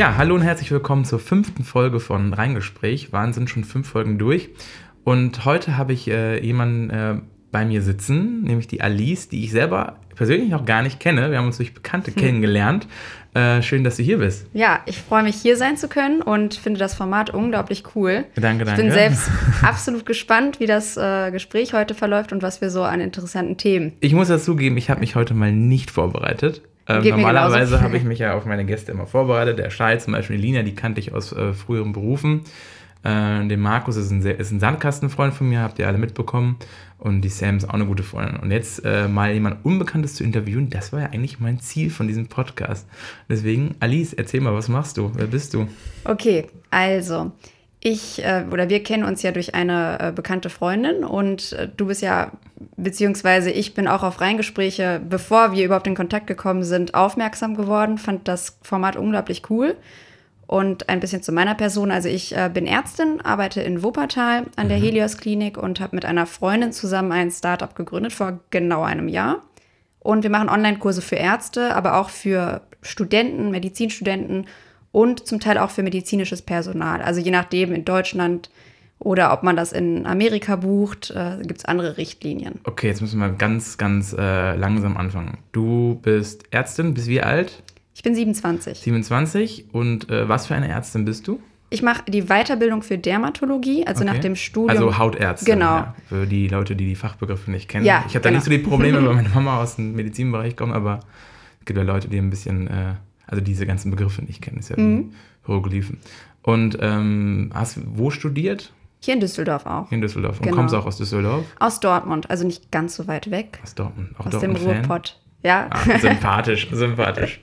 Ja, hallo und herzlich willkommen zur fünften Folge von Reingespräch. Wahnsinn, schon fünf Folgen durch. Und heute habe ich äh, jemanden äh, bei mir sitzen, nämlich die Alice, die ich selber persönlich noch gar nicht kenne. Wir haben uns durch Bekannte hm. kennengelernt. Äh, schön, dass du hier bist. Ja, ich freue mich, hier sein zu können und finde das Format unglaublich cool. Danke, danke. Ich bin selbst absolut gespannt, wie das äh, Gespräch heute verläuft und was wir so an interessanten Themen. Ich muss dazu geben, ich habe mich heute mal nicht vorbereitet. Ähm, normalerweise habe ich mich ja auf meine Gäste immer vorbereitet. Der Schei zum Beispiel, die Lina, die kannte ich aus äh, früheren Berufen. Äh, den Markus ist ein, ist ein Sandkastenfreund von mir, habt ihr alle mitbekommen. Und die Sam ist auch eine gute Freundin. Und jetzt äh, mal jemand Unbekanntes zu interviewen, das war ja eigentlich mein Ziel von diesem Podcast. Deswegen, Alice, erzähl mal, was machst du? Wer bist du? Okay, also ich äh, oder wir kennen uns ja durch eine äh, bekannte Freundin und äh, du bist ja, beziehungsweise ich bin auch auf Reingespräche, bevor wir überhaupt in Kontakt gekommen sind, aufmerksam geworden, fand das Format unglaublich cool. Und ein bisschen zu meiner Person. Also ich äh, bin Ärztin, arbeite in Wuppertal an der mhm. Helios Klinik und habe mit einer Freundin zusammen ein Startup gegründet vor genau einem Jahr. Und wir machen Online-Kurse für Ärzte, aber auch für Studenten, Medizinstudenten und zum Teil auch für medizinisches Personal. Also je nachdem in Deutschland oder ob man das in Amerika bucht, äh, gibt es andere Richtlinien. Okay, jetzt müssen wir ganz, ganz äh, langsam anfangen. Du bist Ärztin, bis wie alt? Ich bin 27. 27 und äh, was für eine Ärztin bist du? Ich mache die Weiterbildung für Dermatologie, also okay. nach dem Studium. Also Hautärztin. Genau. Ja, für die Leute, die die Fachbegriffe nicht kennen. Ja, ich habe da nicht so die Probleme, weil meine Mama aus dem Medizinbereich kommt, aber es gibt ja Leute, die ein bisschen äh, also diese ganzen Begriffe nicht kennen, ist ja mhm. Hieroglyphen. Und ähm, hast wo studiert? Hier in Düsseldorf auch. Hier in Düsseldorf. Und genau. kommst du auch aus Düsseldorf? Aus Dortmund, also nicht ganz so weit weg. Aus Dortmund. Auch aus Dortmund dem Ruhrpott. Ja. Ah, sympathisch, sympathisch.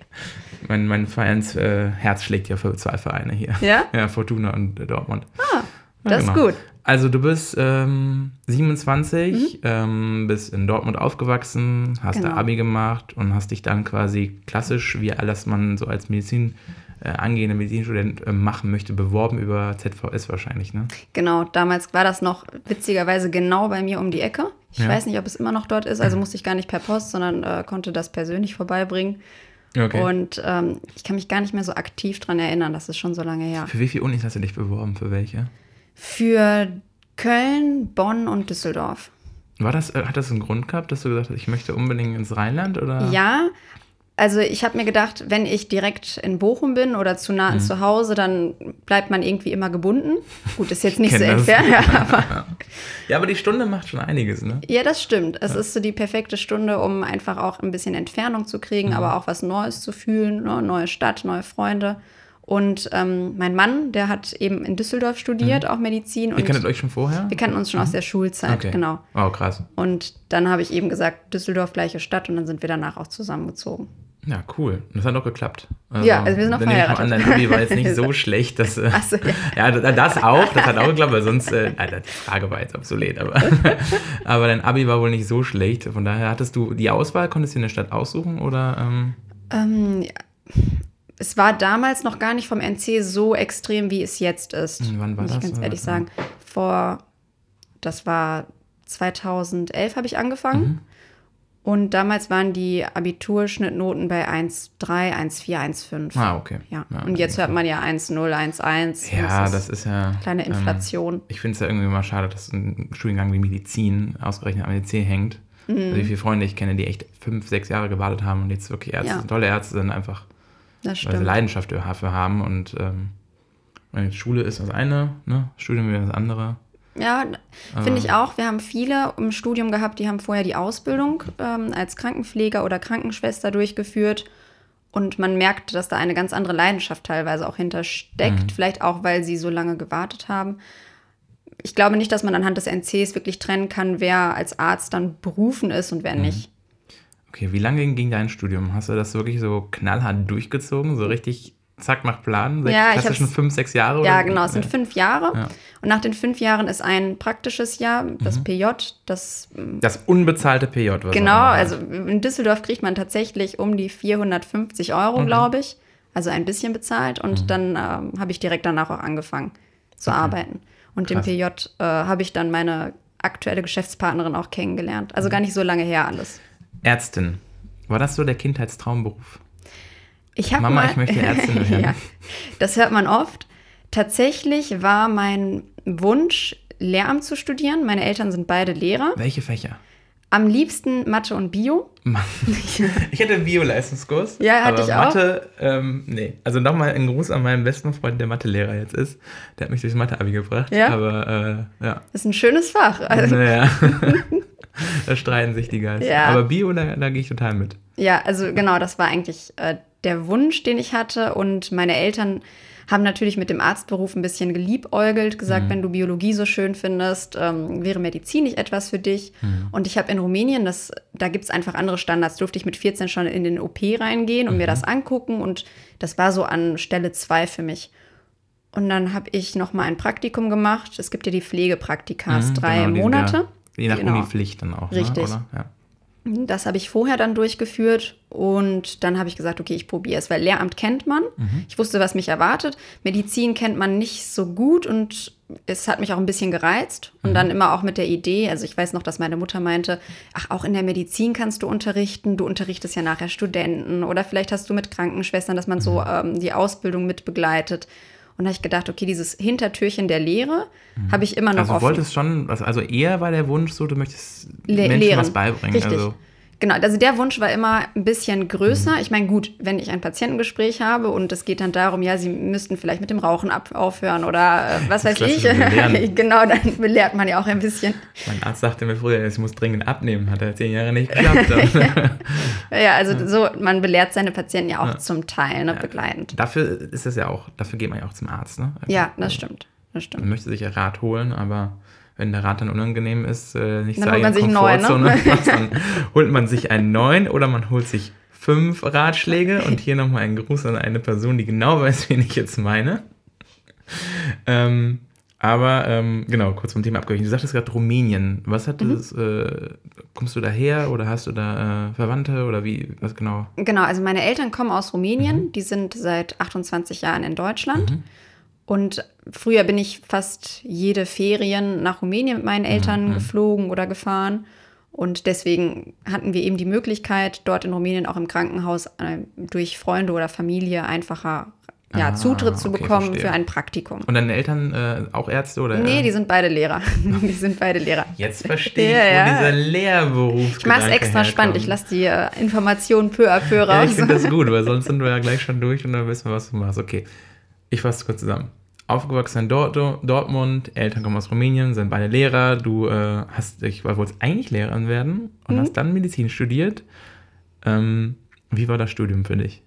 Mein, mein Vereins äh, Herz schlägt ja für zwei Vereine hier. Ja? Ja, Fortuna und äh, Dortmund. Ah, das ja, genau. ist gut. Also du bist ähm, 27, mhm. ähm, bist in Dortmund aufgewachsen, hast genau. da Abi gemacht und hast dich dann quasi klassisch, wie alles man so als Medizin äh, angehender Medizinstudent äh, machen möchte, beworben über ZVS wahrscheinlich, ne? Genau, damals war das noch witzigerweise genau bei mir um die Ecke. Ich ja. weiß nicht, ob es immer noch dort ist, also musste ich gar nicht per Post, sondern äh, konnte das persönlich vorbeibringen. Okay. Und ähm, ich kann mich gar nicht mehr so aktiv dran erinnern, das ist schon so lange her. Für wie viele Unis hast du dich beworben? Für welche? Für Köln, Bonn und Düsseldorf. War das, äh, hat das einen Grund gehabt, dass du gesagt hast, ich möchte unbedingt ins Rheinland? Oder? Ja, also ich habe mir gedacht, wenn ich direkt in Bochum bin oder zu nah an mhm. zu Hause, dann bleibt man irgendwie immer gebunden. Gut, ist jetzt nicht so entfernt, ja, aber. Ja, aber die Stunde macht schon einiges, ne? Ja, das stimmt. Es ja. ist so die perfekte Stunde, um einfach auch ein bisschen Entfernung zu kriegen, mhm. aber auch was Neues zu fühlen, ne? neue Stadt, neue Freunde. Und ähm, mein Mann, der hat eben in Düsseldorf studiert, mhm. auch Medizin. Ihr kanntet euch schon vorher? Wir kannten uns schon mhm. aus der Schulzeit, okay. genau. Oh, krass. Und dann habe ich eben gesagt, Düsseldorf, gleiche Stadt. Und dann sind wir danach auch zusammengezogen. Ja, cool. Das hat doch geklappt. Also, ja, also wir sind noch verheiratet. An, dein Abi war jetzt nicht so schlecht, dass... Äh, so, ja. ja. das auch, das hat auch geklappt, weil sonst... Äh, die Frage war jetzt obsolet, aber... aber dein Abi war wohl nicht so schlecht. Von daher hattest du die Auswahl, konntest du in der Stadt aussuchen oder... Ähm, ähm ja es war damals noch gar nicht vom NC so extrem, wie es jetzt ist. Hm, wann war muss das? Ich ganz ehrlich sagen. Vor, das war 2011 habe ich angefangen. Mhm. Und damals waren die Abiturschnittnoten bei 1,3, 1,4, 1,5. Ah, okay. Ja. ja und jetzt hört man ja 1,0, 1,1. Ja, das, das ist ja. Kleine ähm, Inflation. Ähm, ich finde es ja irgendwie mal schade, dass ein Studiengang wie Medizin ausgerechnet am EC hängt. Mhm. Also wie viele Freunde ich kenne, die echt fünf, sechs Jahre gewartet haben und jetzt wirklich Ärzte, ja. tolle Ärzte sind, einfach das stimmt. Weil sie Leidenschaft dafür haben und ähm, Schule ist das eine, ne? Studium ist das andere. Ja, finde ich auch. Wir haben viele im Studium gehabt, die haben vorher die Ausbildung ähm, als Krankenpfleger oder Krankenschwester durchgeführt. Und man merkt, dass da eine ganz andere Leidenschaft teilweise auch hintersteckt. Mhm. Vielleicht auch, weil sie so lange gewartet haben. Ich glaube nicht, dass man anhand des NCs wirklich trennen kann, wer als Arzt dann berufen ist und wer mhm. nicht. Okay, wie lange ging dein Studium? Hast du das wirklich so knallhart durchgezogen? So richtig zack nach Plan? Sechs, ja, klassischen fünf, sechs Jahre? Ja, genau, es sind fünf Jahre. Ja. Und nach den fünf Jahren ist ein praktisches Jahr, das mhm. PJ, das. Mm, das unbezahlte PJ, was Genau, also in Düsseldorf kriegt man tatsächlich um die 450 Euro, mhm. glaube ich. Also ein bisschen bezahlt. Und mhm. dann ähm, habe ich direkt danach auch angefangen zu okay. arbeiten. Und Krass. dem PJ äh, habe ich dann meine aktuelle Geschäftspartnerin auch kennengelernt. Also mhm. gar nicht so lange her alles. Ärztin. War das so der Kindheitstraumberuf? Ich Mama, mal, ich möchte Ärztin werden. ja, das hört man oft. Tatsächlich war mein Wunsch, Lehramt zu studieren. Meine Eltern sind beide Lehrer. Welche Fächer? Am liebsten Mathe und Bio. Ich hatte einen Bio-Leistungskurs. Ja, hatte ich auch. Mathe, ähm, nee. Also nochmal ein Gruß an meinen besten Freund, der Mathelehrer jetzt ist. Der hat mich durchs Mathe-Abi gebracht. Ja? Aber, äh, ja. Ist ein schönes Fach. Also, Naja. da streiten sich die Geister. Ja. Aber Bio, da, da gehe ich total mit. Ja, also genau, das war eigentlich äh, der Wunsch, den ich hatte. Und meine Eltern haben natürlich mit dem Arztberuf ein bisschen geliebäugelt, gesagt, Mhm. wenn du Biologie so schön findest, ähm, wäre Medizin nicht etwas für dich. Mhm. Und ich habe in Rumänien, das, da gibt es einfach andere Standards, durfte ich mit 14 schon in den OP reingehen und Mhm. mir das angucken. Und das war so an Stelle zwei für mich. Und dann habe ich noch mal ein Praktikum gemacht. Es gibt ja die Pflegepraktikas, Mhm, drei genau, Monate. Ja, je nach Genau. Unipflicht dann auch. Richtig. Ne, oder? Ja. Das habe ich vorher dann durchgeführt und dann habe ich gesagt, okay, ich probiere es, weil Lehramt kennt man. Mhm. Ich wusste, was mich erwartet. Medizin kennt man nicht so gut und es hat mich auch ein bisschen gereizt. Und Mhm. dann immer auch mit der Idee, also ich weiß noch, dass meine Mutter meinte, ach, auch in der Medizin kannst du unterrichten. Du unterrichtest ja nachher Studenten oder vielleicht hast du mit Krankenschwestern, dass man Mhm. so ähm, die Ausbildung mit begleitet. Und da habe ich gedacht, okay, dieses Hintertürchen der Lehre habe ich immer noch Also du offen. wolltest schon, also- also eher war der Wunsch so, du möchtest Le Menschen lehren. was beibringen. Richtig. Also, Genau, also der Wunsch war immer ein bisschen größer. Mhm. Ich meine, gut, wenn ich ein Patientengespräch habe und es geht dann darum, ja, Sie müssten vielleicht mit dem Rauchen ab aufhören oder äh, was weiß ich. genau, dann belehrt man ja auch ein bisschen. mein Arzt sagte mir früher, ich muss dringend abnehmen, hat er zehn Jahre nicht geklappt. Ja, also so, man belehrt seine Patienten ja auch Ja. zum Teil, ne, Ja. begleitend. dafür ist es ja auch, dafür geht man ja auch zum Arzt. Ne? Ja, das stimmt. Das stimmt. Man möchte sich ja Rat holen, aber wenn der Rat dann unangenehm ist, äh, nicht Dann zur holt man sich einen neuen, ne? Dann holt man sich einen neuen oder man holt sich fünf Ratschläge und hier nochmal ein Gruß an eine Person, die genau weiß, wen ich jetzt meine. Ähm, aber ähm, genau, kurz vom Thema abgewichen. Du sagtest gerade Rumänien. Was hat Mhm. das, äh, kommst du daher oder hast du da äh, Verwandte oder wie, was genau? Genau, also meine Eltern kommen aus Mhm. Rumänien, die sind seit 28 Jahren in Deutschland. Und früher bin ich fast jede Ferien nach Rumänien mit meinen Mhm, Eltern geflogen oder gefahren. Und deswegen hatten wir eben die Möglichkeit, dort in Rumänien auch im Krankenhaus äh, durch Freunde oder Familie einfacher ja, Ah, Zutritt zu okay, bekommen verstehe. für ein Praktikum. Und deine Eltern äh, auch Ärzte oder? Nee, die sind beide Lehrer. die sind beide Lehrer. Jetzt verstehe ich, Ja, wo ja. dieser Lehrberuf Ich mache es extra spannend. Ich lasse die äh, Informationen peu à peu Ja, raus. ich finde das gut, weil sonst sind wir ja gleich schon durch und dann wissen wir, was du machst. Okay, ich fasse kurz zusammen. Aufgewachsen in Dort Dortmund, Eltern kommen aus Rumänien, sind beide Lehrer. Du äh, hast, ich wolltest eigentlich Lehrerin werden und Mhm. hast dann Medizin studiert. Ähm, wie war das Studium für dich?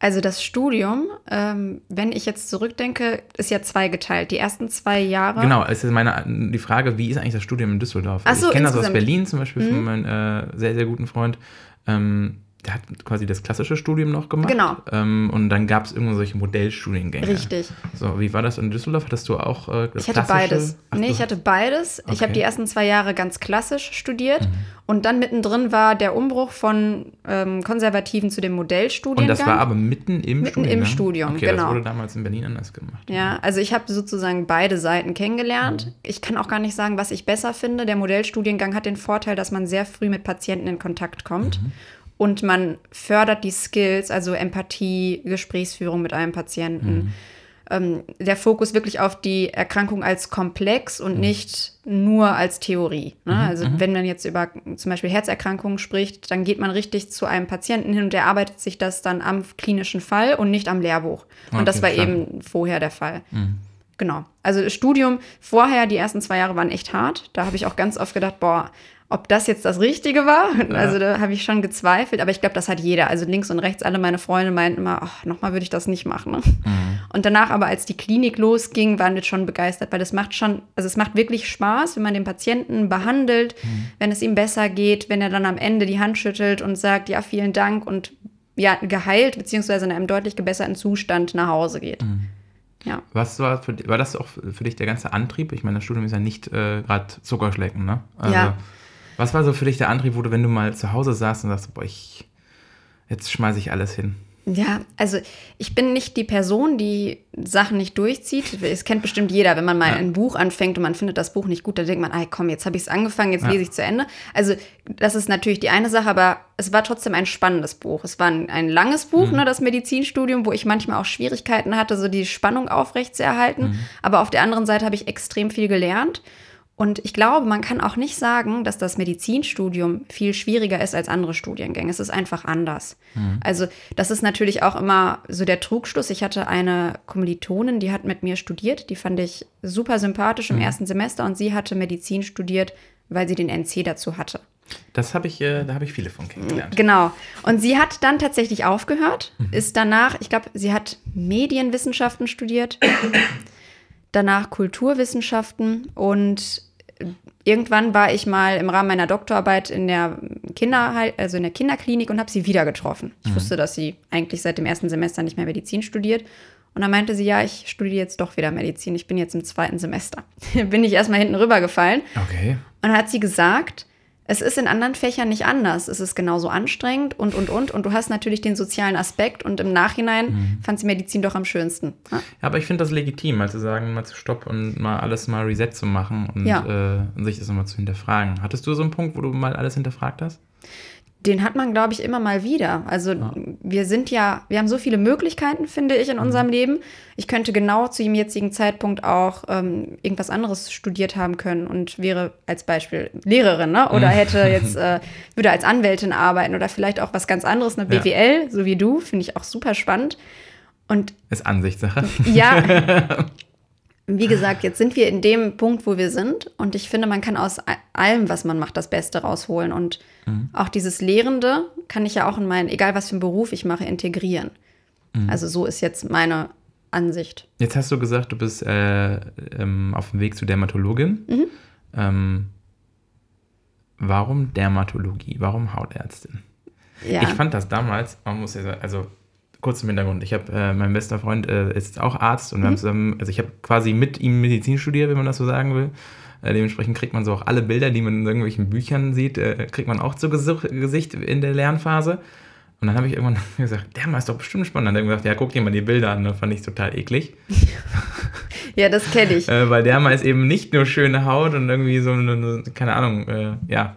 Also das Studium, ähm, wenn ich jetzt zurückdenke, ist ja zweigeteilt. Die ersten zwei Jahre. Genau, es ist meine die Frage, wie ist eigentlich das Studium in Düsseldorf? So, ich kenne das aus. Mhm. Berlin zum Beispiel von meinem äh, sehr, sehr guten Freund. Ähm, der hat quasi das klassische Studium noch gemacht. Genau. Ähm, und dann gab es irgendwo solche Modellstudiengänge. Richtig. So, wie war das in Düsseldorf? Hattest du auch äh, das Ich hatte klassische? beides. Ach, nee, ich hatte beides. Ich Okay. Mhm. habe die ersten zwei Jahre ganz klassisch studiert. Und dann mittendrin war der Umbruch von ähm, konservativen zu dem Modellstudiengang. Und das war aber mitten im Mitten Studium. im ne? Studium, okay, Das genau. wurde damals in Berlin anders gemacht. Ja, also ich habe sozusagen beide Seiten kennengelernt. Mhm. Ich kann auch gar nicht sagen, was ich besser finde. Der Modellstudiengang hat den Vorteil, dass man sehr früh mit Patienten in Kontakt kommt. Mhm. Und man fördert die Skills, also Empathie, Gesprächsführung mit einem Patienten. Mhm. Ähm, der Fokus wirklich auf die Erkrankung als komplex Mhm. und nicht nur als Theorie. Ne? Also wenn man jetzt über zum Beispiel Herzerkrankungen spricht, dann geht man richtig zu einem Patienten hin und der arbeitet sich das dann am klinischen Fall und nicht am Lehrbuch. Und das Okay, war verstanden. eben vorher der Fall. Genau. Also Studium vorher, die ersten zwei Jahre waren echt hart. Da habe ich auch ganz oft gedacht, boah, ob das jetzt das Richtige war. Also da habe ich schon gezweifelt, aber ich glaube, das hat jeder. Also links und rechts, alle meine Freunde meinten immer, ach, nochmal würde ich das nicht machen. Ne? Und danach aber, als die Klinik losging, waren wir schon begeistert, weil das macht schon, also es macht wirklich Spaß, wenn man den Patienten behandelt, wenn es ihm besser geht, wenn er dann am Ende die Hand schüttelt und sagt, ja, vielen Dank und ja, geheilt, beziehungsweise in einem deutlich gebesserten Zustand nach Hause geht. Ja. Was war für war das auch für dich der ganze Antrieb? Ich meine, das Studium ist ja nicht äh, gerade Zuckerschlecken, ne? Also, Ja. Was war so für dich der Antrieb, wo du, wenn du mal zu Hause saßt und sagst, boah, ich, jetzt schmeiße ich alles hin? Ja, also ich bin nicht die Person, die Sachen nicht durchzieht. Es kennt bestimmt jeder, wenn man mal ja. ein Buch anfängt und man findet das Buch nicht gut, dann denkt man, ey, komm, jetzt habe ich es angefangen, jetzt ja. lese ich zu Ende. Also das ist natürlich die eine Sache, aber es war trotzdem ein spannendes Buch. Es war ein, ein langes Buch, mhm. ne, das Medizinstudium, wo ich manchmal auch Schwierigkeiten hatte, so die Spannung aufrecht zu erhalten. Mhm. Aber auf der anderen Seite habe ich extrem viel gelernt. Und ich glaube, man kann auch nicht sagen, dass das Medizinstudium viel schwieriger ist als andere Studiengänge. Es ist einfach anders. Mhm. Also das ist natürlich auch immer so der Trugschluss. Ich hatte eine Kommilitonin, die hat mit mir studiert. Die fand ich super sympathisch im mhm. ersten Semester und sie hatte Medizin studiert, weil sie den NC dazu hatte. Das habe ich, äh, da habe ich viele von kennengelernt. Genau. Und sie hat dann tatsächlich aufgehört, mhm. ist danach, ich glaube, sie hat Medienwissenschaften studiert, danach Kulturwissenschaften und irgendwann war ich mal im Rahmen meiner Doktorarbeit in der Kinder, also in der Kinderklinik und habe sie wieder getroffen. Ich mhm. wusste, dass sie eigentlich seit dem ersten Semester nicht mehr Medizin studiert. Und dann meinte sie, ja, ich studiere jetzt doch wieder Medizin. Ich bin jetzt im zweiten Semester. bin ich erstmal hinten rübergefallen. Okay. Und dann hat sie gesagt, es ist in anderen Fächern nicht anders. Es ist genauso anstrengend und, und, und. Und du hast natürlich den sozialen Aspekt und im Nachhinein mhm. fand sie Medizin doch am schönsten. Ja, ja aber ich finde das legitim, mal zu sagen, mal zu stopp und mal alles mal reset zu machen und, ja. äh, und sich das nochmal zu hinterfragen. Hattest du so einen Punkt, wo du mal alles hinterfragt hast? Den hat man, glaube ich, immer mal wieder. Also ja. wir sind ja, wir haben so viele Möglichkeiten, finde ich, in mhm. unserem Leben. Ich könnte genau zu dem jetzigen Zeitpunkt auch ähm, irgendwas anderes studiert haben können und wäre als Beispiel Lehrerin, ne? Oder mhm. hätte jetzt, äh, würde als Anwältin arbeiten oder vielleicht auch was ganz anderes, eine BWL, ja. so wie du, finde ich auch super spannend. Und ist Ansichtssache. Ja. wie gesagt, jetzt sind wir in dem Punkt, wo wir sind. Und ich finde, man kann aus allem, was man macht, das Beste rausholen. Und mhm. auch dieses Lehrende kann ich ja auch in meinen, egal was für einen Beruf ich mache, integrieren. Mhm. Also so ist jetzt meine Ansicht. Jetzt hast du gesagt, du bist äh, ähm, auf dem Weg zur Dermatologin. Mhm. Ähm, warum Dermatologie? Warum Hautärztin? Ja. Ich fand das damals, man muss ja sagen, also kurz im Hintergrund. Ich habe, äh, mein bester Freund äh, ist auch Arzt und mhm. wir haben zusammen, also ich habe quasi mit ihm Medizin studiert, wenn man das so sagen will. Äh, dementsprechend kriegt man so auch alle Bilder, die man in irgendwelchen Büchern sieht, äh, kriegt man auch zu Gesicht in der Lernphase. Und dann habe ich irgendwann gesagt, der ist doch bestimmt spannend. dann hat er gesagt, ja, guck dir mal die Bilder an. Das fand ich total eklig. ja, das kenne ich. Äh, weil Derma ist eben nicht nur schöne Haut und irgendwie so eine, keine Ahnung, äh, ja.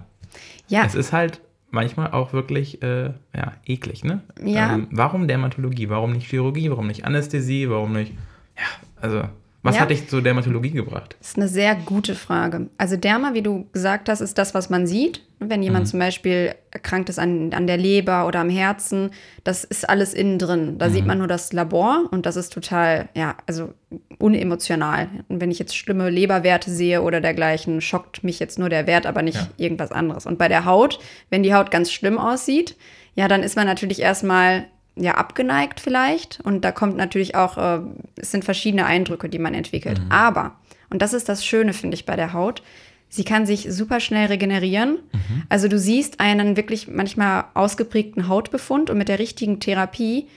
Ja. Es ist halt manchmal auch wirklich äh, ja, eklig, ne? Ja. Ähm, warum Dermatologie? Warum nicht Chirurgie? Warum nicht Anästhesie? Warum nicht. Ja, also. Was ja. hat dich zur Dermatologie gebracht? Das ist eine sehr gute Frage. Also Derma, wie du gesagt hast, ist das, was man sieht. Wenn jemand mhm. zum Beispiel erkrankt ist an, an der Leber oder am Herzen, das ist alles innen drin. Da mhm. sieht man nur das Labor und das ist total, ja, also unemotional. Und wenn ich jetzt schlimme Leberwerte sehe oder dergleichen, schockt mich jetzt nur der Wert, aber nicht ja. irgendwas anderes. Und bei der Haut, wenn die Haut ganz schlimm aussieht, ja, dann ist man natürlich erstmal ja, abgeneigt vielleicht. Und da kommt natürlich auch, äh, es sind verschiedene Eindrücke, die man entwickelt. Mhm. Aber, und das ist das Schöne, finde ich, bei der Haut, sie kann sich super schnell regenerieren. Mhm. Also du siehst einen wirklich manchmal ausgeprägten Hautbefund und mit der richtigen Therapie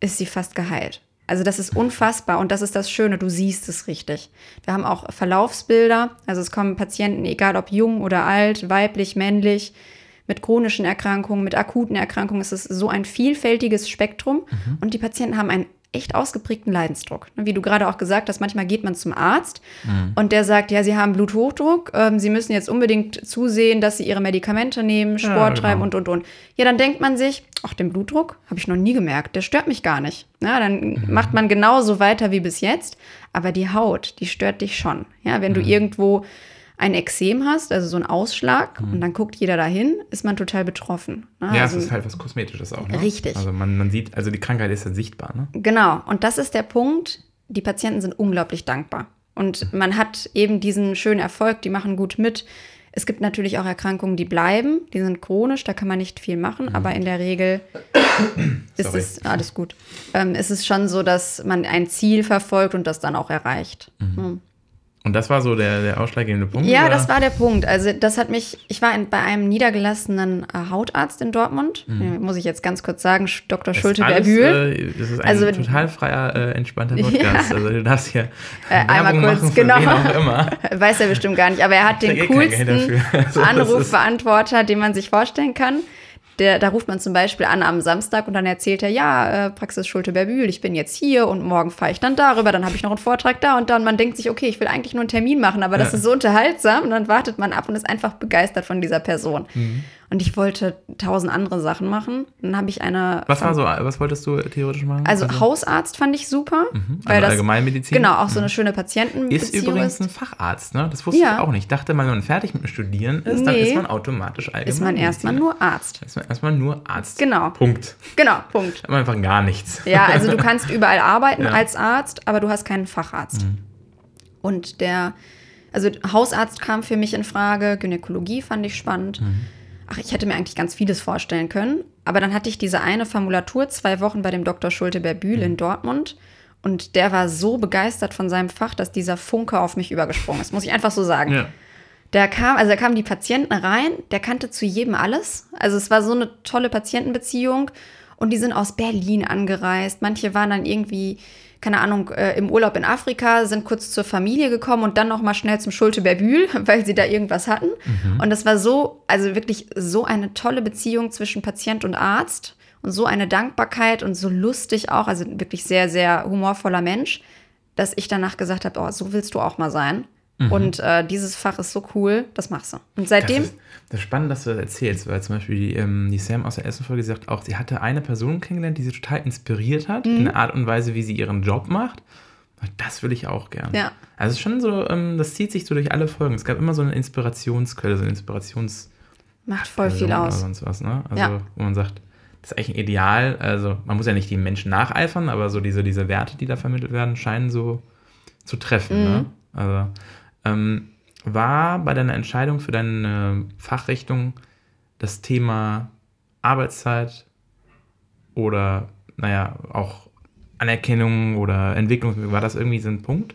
ist sie fast geheilt. Also das ist unfassbar und das ist das Schöne, du siehst es richtig. Wir haben auch Verlaufsbilder, also es kommen Patienten, egal ob jung oder alt, weiblich, männlich, mit chronischen Erkrankungen, mit akuten Erkrankungen. Es ist so ein vielfältiges Spektrum mhm. und die Patienten haben einen echt ausgeprägten Leidensdruck. Wie du gerade auch gesagt hast, manchmal geht man zum Arzt mhm. und der sagt, ja, sie haben Bluthochdruck, ähm, sie müssen jetzt unbedingt zusehen, dass sie ihre Medikamente nehmen, Sport ja, genau. treiben und, und, und. Ja, dann denkt man sich, ach, den Blutdruck habe ich noch nie gemerkt, der stört mich gar nicht. Ja, dann mhm. macht man genauso weiter wie bis jetzt, aber die Haut, die stört dich schon. Ja, wenn du mhm. irgendwo ein Exem hast, also so ein Ausschlag, mhm. und dann guckt jeder dahin, ist man total betroffen. Ne? Ja, also, es ist halt was Kosmetisches auch. Ne? Richtig. Also man, man sieht, also die Krankheit ist ja sichtbar. Ne? Genau, und das ist der Punkt, die Patienten sind unglaublich dankbar. Und man hat eben diesen schönen Erfolg, die machen gut mit. Es gibt natürlich auch Erkrankungen, die bleiben, die sind chronisch, da kann man nicht viel machen, mhm. aber in der Regel ist es alles gut. Ähm, ist es schon so, dass man ein Ziel verfolgt und das dann auch erreicht. Mhm. Mhm. Und das war so der, der ausschlaggebende Punkt? Ja, oder? das war der Punkt. Also das hat mich, ich war in, bei einem niedergelassenen äh, Hautarzt in Dortmund, mhm. muss ich jetzt ganz kurz sagen, Dr. Schulte der Bühl. Äh, das ist ein also, total freier, äh, entspannter Podcast. Ja. Also du darfst hier äh, einmal kurz, genau. Weiß er bestimmt gar nicht, aber er hat den coolsten also, Anrufbeantworter, den man sich vorstellen kann. Der, da ruft man zum Beispiel an am Samstag und dann erzählt er, ja, äh, Praxis Schulte-Berbühl, ich bin jetzt hier und morgen fahre ich dann darüber, dann habe ich noch einen Vortrag da und dann man denkt sich, okay, ich will eigentlich nur einen Termin machen, aber das ist so unterhaltsam und dann wartet man ab und ist einfach begeistert von dieser Person. Mhm. Und ich wollte tausend andere Sachen machen. Dann habe ich eine. Was war so, was wolltest du theoretisch machen? Also, also Hausarzt fand ich super. Mhm. Weil also das, Allgemeinmedizin. Genau, auch so eine mhm. schöne Patientenbeziehung. Ist übrigens ein Facharzt, ne? Das wusste ja. ich auch nicht. Ich dachte, wenn man fertig mit dem Studieren ist, nee. dann ist man automatisch allgemein. Ist man erstmal nur Arzt. Ist man erstmal nur Arzt. Genau. Punkt. Genau, Punkt. Man einfach gar nichts. Ja, also du kannst überall arbeiten ja. als Arzt, aber du hast keinen Facharzt. Mhm. Und der, also Hausarzt kam für mich in Frage, Gynäkologie fand ich spannend. Mhm ach, ich hätte mir eigentlich ganz vieles vorstellen können. Aber dann hatte ich diese eine Formulatur zwei Wochen bei dem Dr. Schulte-Berbühl mhm. in Dortmund. Und der war so begeistert von seinem Fach, dass dieser Funke auf mich übergesprungen ist, muss ich einfach so sagen. Ja. Der kam, also da kamen die Patienten rein, der kannte zu jedem alles. Also es war so eine tolle Patientenbeziehung. Und die sind aus Berlin angereist. Manche waren dann irgendwie keine Ahnung, äh, im Urlaub in Afrika, sind kurz zur Familie gekommen und dann noch mal schnell zum Schulte-Berbühl, weil sie da irgendwas hatten. Mhm. Und das war so, also wirklich so eine tolle Beziehung zwischen Patient und Arzt und so eine Dankbarkeit und so lustig auch, also wirklich sehr, sehr humorvoller Mensch, dass ich danach gesagt habe, oh, so willst du auch mal sein. Mhm. Und äh, dieses Fach ist so cool, das machst du. Und seitdem. Das ist, das ist spannend, dass du das erzählst, weil zum Beispiel die, ähm, die Sam aus der ersten Folge sagt auch, sie hatte eine Person kennengelernt, die sie total inspiriert hat, mhm. in der Art und Weise, wie sie ihren Job macht. Das will ich auch gern. Ja. Also schon so, ähm, das zieht sich so durch alle Folgen. Es gab immer so eine Inspirationsquelle, so eine Inspirations. Macht voll viel aus. Sonst was, ne? Also, ja. wo man sagt, das ist eigentlich ein Ideal. Also, man muss ja nicht die Menschen nacheifern, aber so diese, diese Werte, die da vermittelt werden, scheinen so zu treffen, ne? mhm. ne? Also, ähm, war bei deiner Entscheidung für deine Fachrichtung das Thema Arbeitszeit oder, naja, auch Anerkennung oder Entwicklung, war das irgendwie so ein Punkt?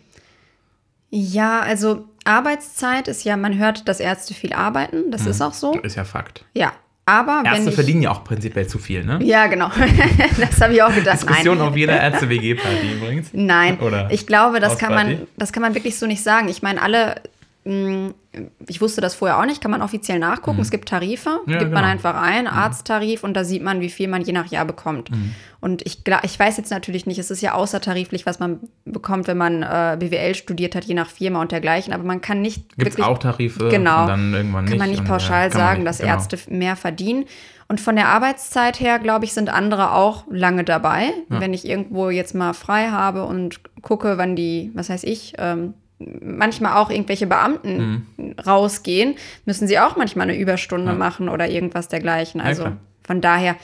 Ja, also Arbeitszeit ist ja, man hört, dass Ärzte viel arbeiten, das hm. ist auch so. Ist ja Fakt. Ja, aber Ärzte ich, verdienen ja auch prinzipiell zu viel, ne? Ja, genau. das habe ich auch gedacht. Diskussion Nein. auf jeder Ärzte-WG-Party übrigens. Nein, Oder ich glaube, das kann, man, das kann man wirklich so nicht sagen. Ich meine, alle ich wusste das vorher auch nicht, kann man offiziell nachgucken. Mhm. Es gibt Tarife, ja, gibt genau. man einfach ein, mhm. Arzttarif, und da sieht man, wie viel man je nach Jahr bekommt. Mhm. Und ich, ich weiß jetzt natürlich nicht, es ist ja außertariflich, was man bekommt, wenn man äh, BWL studiert hat, je nach Firma und dergleichen, aber man kann nicht. Gibt es auch Tarife? Genau. Dann irgendwann nicht. Kann man nicht pauschal sagen, nicht, dass genau. Ärzte mehr verdienen. Und von der Arbeitszeit her, glaube ich, sind andere auch lange dabei. Ja. Wenn ich irgendwo jetzt mal frei habe und gucke, wann die, was heißt ich, ähm, manchmal auch irgendwelche Beamten mhm. rausgehen, müssen sie auch manchmal eine Überstunde ja. machen oder irgendwas dergleichen. Also ja, von daher,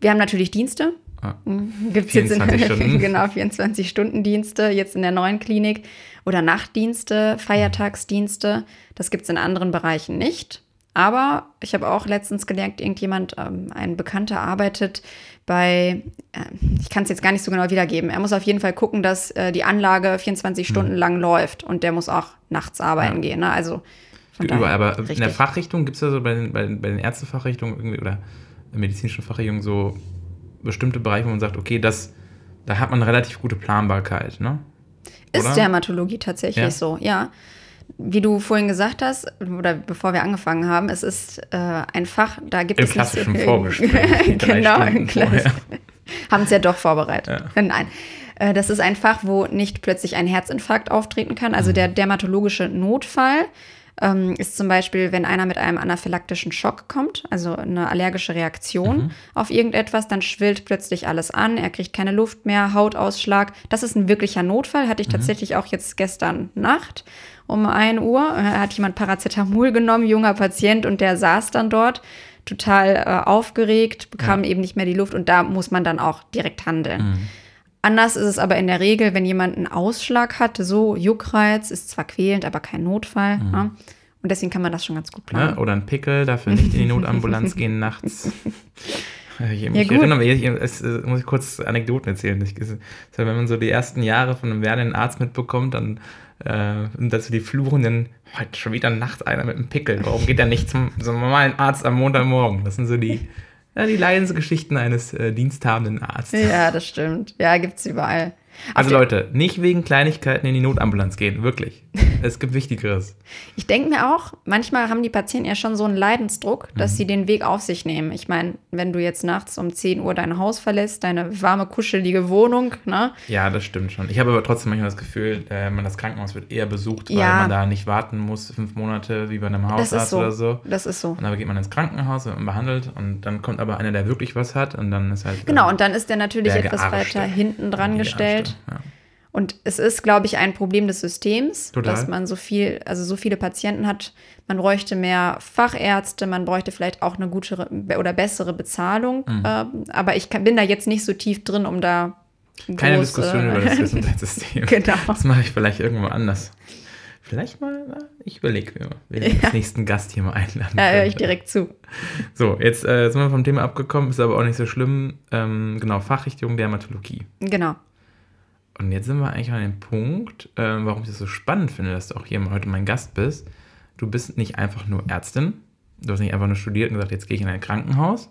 wir haben natürlich Dienste. Ja. Mhm. Gibt es jetzt in, genau 24 Stunden Dienste jetzt in der neuen Klinik oder Nachtdienste, Feiertagsdienste. Das gibt es in anderen Bereichen nicht. Aber ich habe auch letztens gelernt, irgendjemand, ähm, ein Bekannter arbeitet bei, äh, ich kann es jetzt gar nicht so genau wiedergeben. Er muss auf jeden Fall gucken, dass äh, die Anlage 24 mhm. Stunden lang läuft und der muss auch nachts arbeiten ja. gehen. Ne? Also Überall, aber richtig. in der Fachrichtung gibt es ja so bei den, bei, bei den Ärztefachrichtungen irgendwie oder medizinischen Fachrichtungen so bestimmte Bereiche, wo man sagt, okay, das, da hat man relativ gute Planbarkeit, ne? Ist Dermatologie tatsächlich ja. so, ja wie du vorhin gesagt hast, oder bevor wir angefangen haben, es ist äh, ein Fach, da gibt Im es klassischen nicht so, Vorgespräch. genau, haben es ja doch vorbereitet. Ja. Nein. Äh, das ist ein Fach, wo nicht plötzlich ein Herzinfarkt auftreten kann. Also mhm. der dermatologische Notfall ähm, ist zum Beispiel, wenn einer mit einem anaphylaktischen Schock kommt, also eine allergische Reaktion mhm. auf irgendetwas, dann schwillt plötzlich alles an, er kriegt keine Luft mehr, Hautausschlag. Das ist ein wirklicher Notfall, hatte ich mhm. tatsächlich auch jetzt gestern Nacht um 1 Uhr. Äh, hat jemand Paracetamol genommen, junger Patient, und der saß dann dort total äh, aufgeregt, bekam ja. eben nicht mehr die Luft und da muss man dann auch direkt handeln. Mhm. Anders ist es aber in der Regel, wenn jemand einen Ausschlag hat, so Juckreiz, ist zwar quälend, aber kein Notfall. Mhm. Ja? Und deswegen kann man das schon ganz gut planen. Ja, oder ein Pickel, dafür nicht in die Notambulanz gehen nachts. Ich, ja, ich erinnere mich, es, muss ich kurz Anekdoten erzählen. Ich, wenn man so die ersten Jahre von einem werdenden Arzt mitbekommt, dann äh, dass die fluchen, heute schon wieder nachts einer mit einem Pickel. Warum geht er nicht zum, zum normalen Arzt am Montagmorgen? Das sind so die, ja, die Leidensgeschichten eines äh, diensthabenden Arztes. Ja, das stimmt. Ja, gibt es überall. Also Leute, nicht wegen Kleinigkeiten in die Notambulanz gehen, wirklich. Es gibt Wichtigeres. Ich denke mir auch, manchmal haben die Patienten ja schon so einen Leidensdruck, dass mhm. sie den Weg auf sich nehmen. Ich meine, wenn du jetzt nachts um 10 Uhr dein Haus verlässt, deine warme, kuschelige Wohnung, ne? Ja, das stimmt schon. Ich habe aber trotzdem manchmal das Gefühl, äh, man das Krankenhaus wird eher besucht, weil ja. man da nicht warten muss, fünf Monate wie bei einem Hausarzt so. oder so. Das ist so. Und dann geht man ins Krankenhaus, wird man behandelt und dann kommt aber einer, der wirklich was hat und dann ist halt. Genau, und dann ist der natürlich etwas weiter hinten dran gestellt. Ja. Und es ist, glaube ich, ein Problem des Systems, Total. dass man so viel, also so viele Patienten hat. Man bräuchte mehr Fachärzte, man bräuchte vielleicht auch eine gute oder bessere Bezahlung. Mhm. Ähm, aber ich kann, bin da jetzt nicht so tief drin, um da. Keine groß, Diskussion über das Gesundheitssystem. genau. Das mache ich vielleicht irgendwo anders. Vielleicht mal, na, ich überlege mir mal, wen ja. als nächsten Gast hier mal einladen. Ja, höre ich direkt zu. So, jetzt äh, sind wir vom Thema abgekommen, ist aber auch nicht so schlimm. Ähm, genau, Fachrichtung Dermatologie. Genau. Und jetzt sind wir eigentlich an dem Punkt, äh, warum ich das so spannend finde, dass du auch hier heute mein Gast bist. Du bist nicht einfach nur Ärztin, du hast nicht einfach nur studiert und gesagt, jetzt gehe ich in ein Krankenhaus,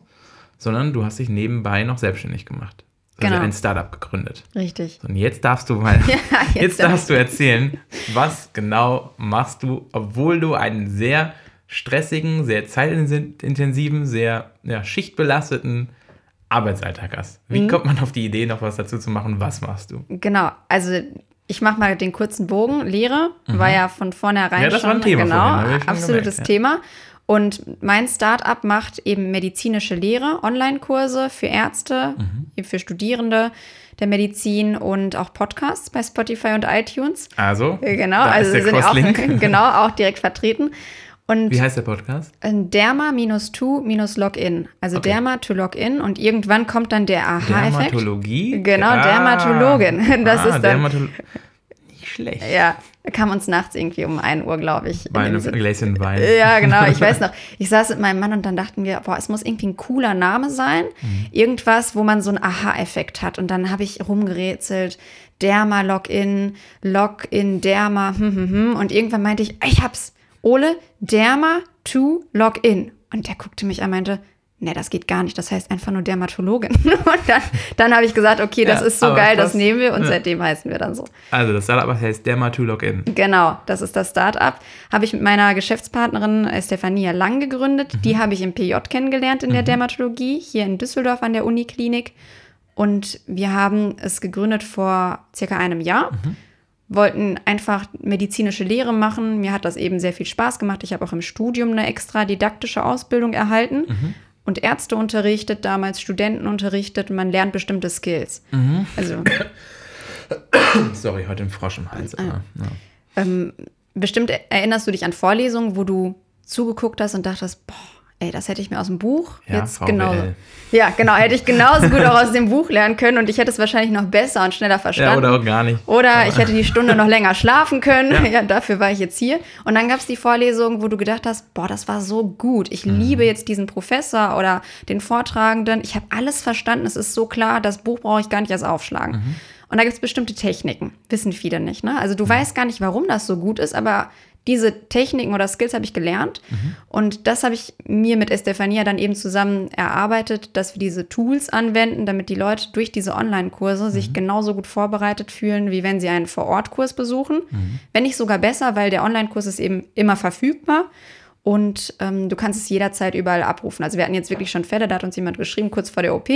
sondern du hast dich nebenbei noch selbstständig gemacht. Du genau. ein Startup gegründet. Richtig. Und jetzt darfst du mal, ja, jetzt, jetzt darfst du erzählen, was genau machst du, obwohl du einen sehr stressigen, sehr zeitintensiven, sehr ja, schichtbelasteten Arbeitsalltag hast. Wie mhm. kommt man auf die Idee, noch was dazu zu machen? Was machst du? Genau, also ich mache mal den kurzen Bogen. Lehre mhm. war ja von vornherein ja, das schon war ein Thema genau, vorhin, absolutes gemerkt, Thema. Und mein Startup macht eben medizinische Lehre, Online-Kurse für Ärzte, mhm. für Studierende der Medizin und auch Podcasts bei Spotify und iTunes. Also, genau, also sind auch, genau auch direkt vertreten. Und Wie heißt der Podcast? Derma-to-Login. Also okay. Derma to Login und irgendwann kommt dann der Aha-Effekt. Dermatologie? Genau, ah. Dermatologin. Das ah, ist dann. Dermatolo Nicht schlecht. Ja, kam uns nachts irgendwie um 1 Uhr, glaube ich. Bei einem Gläschen Wein. Ja, genau. Ich weiß noch. Ich saß mit meinem Mann und dann dachten wir, boah, es muss irgendwie ein cooler Name sein. Mhm. Irgendwas, wo man so einen Aha-Effekt hat. Und dann habe ich rumgerätselt. Derma-Login, Login, Derma, hm, hm, hm. Und irgendwann meinte ich, ich hab's. Ole, Derma to Login. Und der guckte mich an und meinte, nee, das geht gar nicht. Das heißt einfach nur Dermatologin. und dann, dann habe ich gesagt, okay, das ja, ist so geil, das, das, nehmen wir und ja. seitdem heißen wir dann so. Also das Startup heißt Derma to Login. Genau, das ist das Startup. Habe ich mit meiner Geschäftspartnerin äh, Stefania Lang gegründet. Mhm. Die habe ich im PJ kennengelernt in mhm. der Dermatologie, hier in Düsseldorf an der Uniklinik. Und wir haben es gegründet vor circa einem Jahr. Mhm wollten einfach medizinische Lehre machen. Mir hat das eben sehr viel Spaß gemacht. Ich habe auch im Studium eine extra didaktische Ausbildung erhalten mhm. und Ärzte unterrichtet, damals Studenten unterrichtet man lernt bestimmte Skills. Mhm. Also, Sorry, heute ein Frosch im Hals. Äh, ja. ähm, bestimmt erinnerst du dich an Vorlesungen, wo du zugeguckt hast und dachtest, boah, ey, das hätte ich mir aus dem Buch ja, jetzt VWL. genau. Ja, genau, hätte ich genauso gut auch aus dem Buch lernen können und ich hätte es wahrscheinlich noch besser und schneller verstanden. Ja, oder auch gar nicht. Oder ich hätte die Stunde noch länger schlafen können. Ja. ja dafür war ich jetzt hier. Und dann gab es die Vorlesung, wo du gedacht hast, boah, das war so gut. Ich mhm. liebe jetzt diesen Professor oder den Vortragenden. Ich habe alles verstanden. Es ist so klar, das Buch brauche ich gar nicht erst aufschlagen. Mhm. Und da gibt es bestimmte Techniken, wissen viele nicht. Ne? Also du mhm. weißt gar nicht, warum das so gut ist, aber diese Techniken oder Skills habe ich gelernt. Mhm. Und das habe ich mir mit Estefania dann eben zusammen erarbeitet, dass wir diese Tools anwenden, damit die Leute durch diese Online-Kurse mhm. sich genauso gut vorbereitet fühlen, wie wenn sie einen Vor-Ort-Kurs besuchen. Mhm. Wenn nicht sogar besser, weil der Online-Kurs ist eben immer verfügbar. Und ähm, du kannst es jederzeit überall abrufen. Also wir hatten jetzt wirklich schon Fälle, da hat uns jemand geschrieben, kurz vor der OP,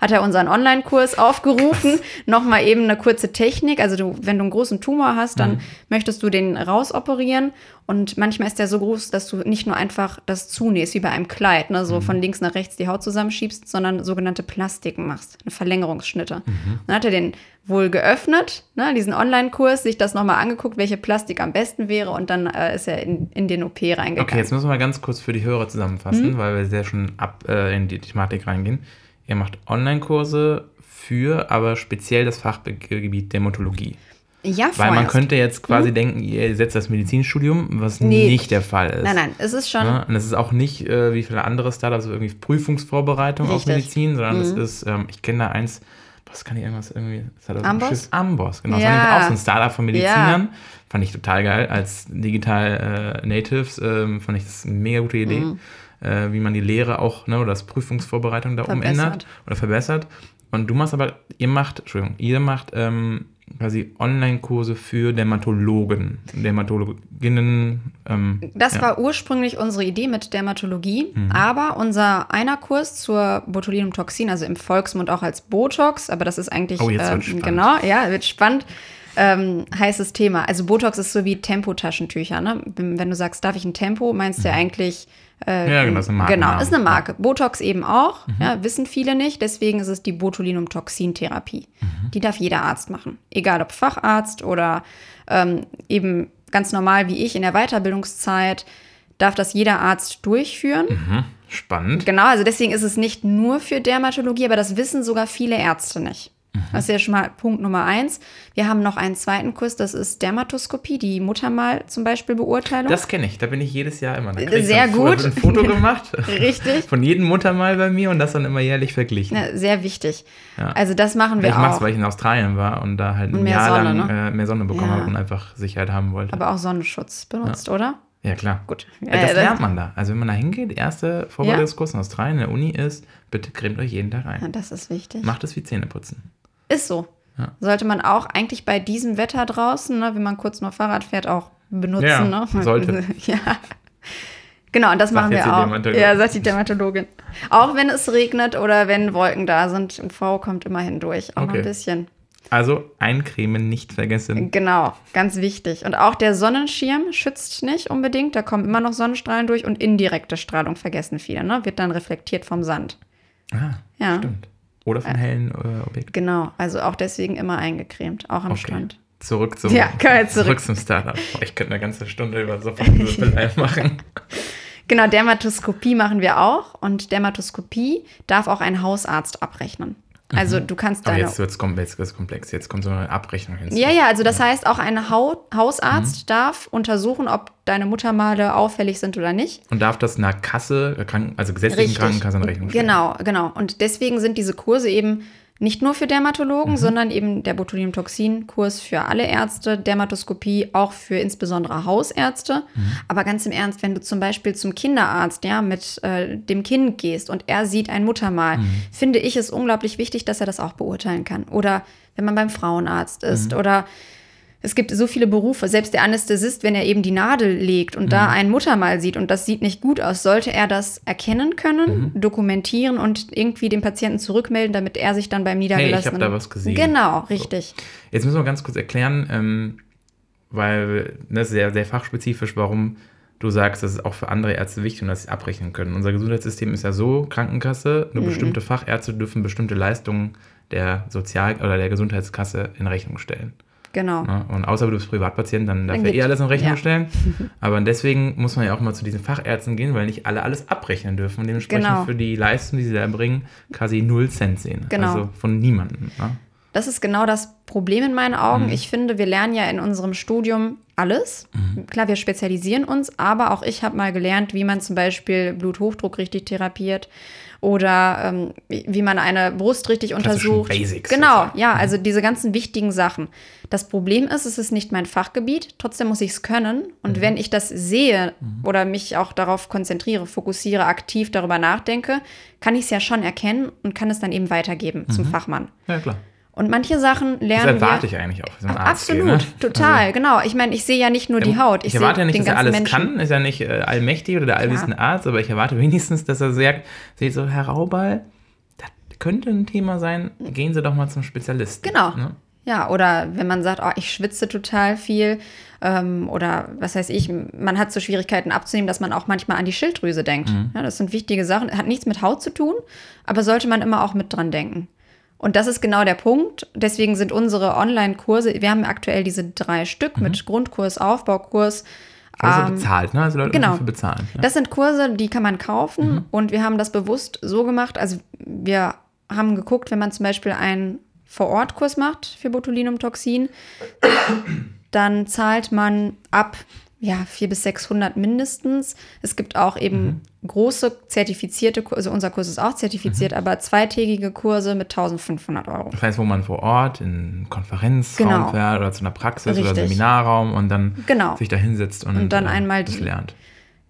hat er unseren Online-Kurs aufgerufen. Nochmal eben eine kurze Technik. Also du, wenn du einen großen Tumor hast, dann mhm. möchtest du den rausoperieren. Und manchmal ist der so groß, dass du nicht nur einfach das zunähst, wie bei einem Kleid, ne, so mhm. von links nach rechts die Haut zusammenschiebst, sondern sogenannte Plastiken machst, eine Verlängerungsschnitte. Mhm. Dann hat er den wohl geöffnet, ne, diesen Online-Kurs, sich das nochmal angeguckt, welche Plastik am besten wäre und dann äh, ist er in, in den OP reingegangen. Okay, jetzt müssen wir mal ganz kurz für die Hörer zusammenfassen, mhm. weil wir sehr schon ab äh, in die Thematik reingehen. Ihr macht Online-Kurse für aber speziell das Fachgebiet Dermatologie. Ja, Weil man könnte jetzt quasi hm? denken, ihr setzt das Medizinstudium, was nee. nicht der Fall ist. Nein, nein, es ist schon. Ja, und es ist auch nicht äh, wie viele andere Startups irgendwie Prüfungsvorbereitung Richtig. auf Medizin, sondern mhm. es ist, ähm, ich kenne da eins, was kann ich irgendwas irgendwie? Amboss? Amboss, genau. Ja. Das fand ich auch so ein Startup von Medizinern. Ja. Fand ich total geil. Als Digital äh, Natives ähm, fand ich das eine mega gute Idee. Mhm. Äh, wie man die Lehre auch, ne, oder das Prüfungsvorbereitung da verbessert. umändert oder verbessert. Und du machst aber, ihr macht, Entschuldigung, ihr macht ähm, quasi Online-Kurse für Dermatologen, Dermatologinnen. Ähm, das ja. war ursprünglich unsere Idee mit Dermatologie, mhm. aber unser einer Kurs zur Botulinumtoxin, also im Volksmund auch als Botox, aber das ist eigentlich oh, jetzt äh, genau, ja, wird spannend. Ähm, heißes Thema. Also Botox ist so wie Tempotaschentücher. Ne? Wenn du sagst, darf ich ein Tempo, meinst du ja mhm. eigentlich äh, ja, genau, ist eine Marke. Genau, ist eine Marke. Botox eben auch, mhm. ja, wissen viele nicht. Deswegen ist es die Botulinumtoxintherapie. Mhm. Die darf jeder Arzt machen. Egal ob Facharzt oder ähm, eben ganz normal wie ich in der Weiterbildungszeit, darf das jeder Arzt durchführen. Mhm. Spannend. Genau, also deswegen ist es nicht nur für Dermatologie, aber das wissen sogar viele Ärzte nicht. Das ist ja schon mal Punkt Nummer eins. Wir haben noch einen zweiten Kurs, das ist Dermatoskopie, die Muttermal zum Beispiel Beurteilung. Das kenne ich, da bin ich jedes Jahr immer. Sehr ein, gut. ein Foto gemacht. Richtig. Von jedem Muttermal bei mir und das dann immer jährlich verglichen. Ja, sehr wichtig. Ja. Also das machen wir ich auch. Ich mache es, weil ich in Australien war und da halt ein Jahr Sonne, lang ne? äh, mehr Sonne bekommen ja. habe und einfach Sicherheit haben wollte. Aber auch Sonnenschutz benutzt, oder? Ja, klar. Gut. Ja, das lernt man da. Also wenn man da hingeht, erste Vorbereitungskurs in Australien in der Uni ist, bitte cremt euch jeden Tag ein. Ja, das ist wichtig. Macht es wie Zähneputzen. Ist so. Ja. Sollte man auch eigentlich bei diesem Wetter draußen, ne, wenn man kurz nur Fahrrad fährt, auch benutzen. Ja, ne? sollte. ja. Genau, und das sagt machen wir auch. Ja, sagt die Dermatologin. Auch wenn es regnet oder wenn Wolken da sind, UV kommt immerhin durch. Auch okay. ein bisschen. Also eincremen nicht vergessen. Genau, ganz wichtig. Und auch der Sonnenschirm schützt nicht unbedingt. Da kommen immer noch Sonnenstrahlen durch und indirekte Strahlung vergessen viele. Ne? Wird dann reflektiert vom Sand. Ah, ja. stimmt. Oder von hellen äh, Objekten. Genau, also auch deswegen immer eingecremt, auch am okay. Strand. Zurück zum, ja, zurück. zurück zum Startup. Ich könnte eine ganze Stunde über Sofortwürfel machen. Genau, Dermatoskopie machen wir auch und Dermatoskopie darf auch ein Hausarzt abrechnen. Also mhm. du kannst deine... Aber jetzt wird es komplex, komplex, jetzt kommt so eine Abrechnung hinzu. Ja, ja, also das heißt, auch ein Hausarzt mhm. darf untersuchen, ob deine Muttermale auffällig sind oder nicht. Und darf das einer Kasse, also gesetzlichen Richtig. Krankenkasse in Rechnung stellen. Genau, genau. Und deswegen sind diese Kurse eben nicht nur für Dermatologen, mhm. sondern eben der Botulinumtoxin-Kurs für alle Ärzte, Dermatoskopie auch für insbesondere Hausärzte. Mhm. Aber ganz im Ernst, wenn du zum Beispiel zum Kinderarzt ja, mit äh, dem Kind gehst und er sieht ein Muttermal, mhm. finde ich es unglaublich wichtig, dass er das auch beurteilen kann. Oder wenn man beim Frauenarzt ist mhm. oder es gibt so viele Berufe, selbst der Anästhesist, wenn er eben die Nadel legt und mhm. da ein Muttermal sieht und das sieht nicht gut aus, sollte er das erkennen können, mhm. dokumentieren und irgendwie dem Patienten zurückmelden, damit er sich dann beim niedergelassenen... Hey, ich habe da was gesehen. Genau, richtig. So. Jetzt müssen wir ganz kurz erklären, ähm, weil das ne, ist sehr, sehr fachspezifisch, warum du sagst, das ist auch für andere Ärzte wichtig und dass sie abrechnen können. Unser Gesundheitssystem ist ja so, Krankenkasse, nur mhm. bestimmte Fachärzte dürfen bestimmte Leistungen der Sozial- oder der Gesundheitskasse in Rechnung stellen. Genau. Ne? Und außer du bist Privatpatient, dann darf er eh alles in Rechnung ja. stellen. Aber deswegen muss man ja auch mal zu diesen Fachärzten gehen, weil nicht alle alles abrechnen dürfen und dementsprechend genau. für die Leistung, die sie da bringen, quasi null Cent sehen. Genau. Also von niemandem. Ne? Das ist genau das Problem in meinen Augen. Mhm. Ich finde, wir lernen ja in unserem Studium alles. Mhm. Klar, wir spezialisieren uns, aber auch ich habe mal gelernt, wie man zum Beispiel Bluthochdruck richtig therapiert oder ähm, wie man eine Brust richtig untersucht. Basics. Genau, ja, also diese ganzen wichtigen Sachen. Das Problem ist, es ist nicht mein Fachgebiet, trotzdem muss ich es können. Und mhm. wenn ich das sehe mhm. oder mich auch darauf konzentriere, fokussiere, aktiv darüber nachdenke, kann ich es ja schon erkennen und kann es dann eben weitergeben mhm. zum Fachmann. Ja, klar. Und manche Sachen lernen das erwarte wir, ich eigentlich auch. So absolut, ne? total, also, genau. Ich meine, ich sehe ja nicht nur die Haut. Ich, ich erwarte ja nicht, dass er alles Menschen. kann, ist ja nicht äh, allmächtig oder der allwissende Arzt, aber ich erwarte wenigstens, dass er sagt, sieht so, Herr Raubal, das könnte ein Thema sein, gehen Sie doch mal zum Spezialisten. Genau. Ne? Ja, oder wenn man sagt, oh, ich schwitze total viel ähm, oder was weiß ich, man hat so Schwierigkeiten abzunehmen, dass man auch manchmal an die Schilddrüse denkt. Mhm. Ja, das sind wichtige Sachen, hat nichts mit Haut zu tun, aber sollte man immer auch mit dran denken. Und das ist genau der Punkt. Deswegen sind unsere Online-Kurse, wir haben aktuell diese drei Stück mhm. mit Grundkurs, Aufbaukurs. Also ähm, bezahlt, ne? Also Leute genau. dafür bezahlen. Ja. Das sind Kurse, die kann man kaufen. Mhm. Und wir haben das bewusst so gemacht. Also wir haben geguckt, wenn man zum Beispiel einen Vor-Ort-Kurs macht für Botulinumtoxin, dann zahlt man ab ja, 400 bis 600 mindestens. Es gibt auch eben mhm. große zertifizierte Kurse, also unser Kurs ist auch zertifiziert, mhm. aber zweitägige Kurse mit 1500 Euro. Das heißt, wo man vor Ort in Konferenzraum genau. fährt oder zu einer Praxis Richtig. oder Seminarraum und dann genau. sich da hinsetzt und, und dann äh, einmal das lernt.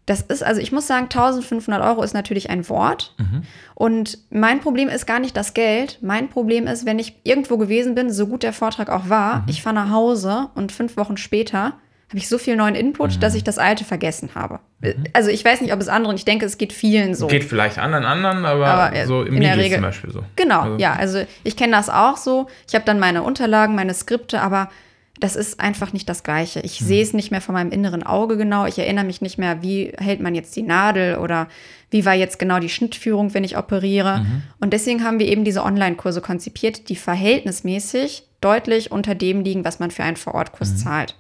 Das ist, also ich muss sagen, 1500 Euro ist natürlich ein Wort. Mhm. Und mein Problem ist gar nicht das Geld. Mein Problem ist, wenn ich irgendwo gewesen bin, so gut der Vortrag auch war, mhm. ich fahre nach Hause und fünf Wochen später habe ich so viel neuen Input, mhm. dass ich das alte vergessen habe. Mhm. Also ich weiß nicht, ob es anderen, ich denke, es geht vielen so. Geht vielleicht anderen anderen, aber, aber so im in der Regel zum Beispiel so. Genau, also. ja, also ich kenne das auch so. Ich habe dann meine Unterlagen, meine Skripte, aber das ist einfach nicht das Gleiche. Ich mhm. sehe es nicht mehr von meinem inneren Auge genau. Ich erinnere mich nicht mehr, wie hält man jetzt die Nadel oder wie war jetzt genau die Schnittführung, wenn ich operiere. Mhm. Und deswegen haben wir eben diese Online-Kurse konzipiert, die verhältnismäßig deutlich unter dem liegen, was man für einen Vorortkurs mhm. zahlt.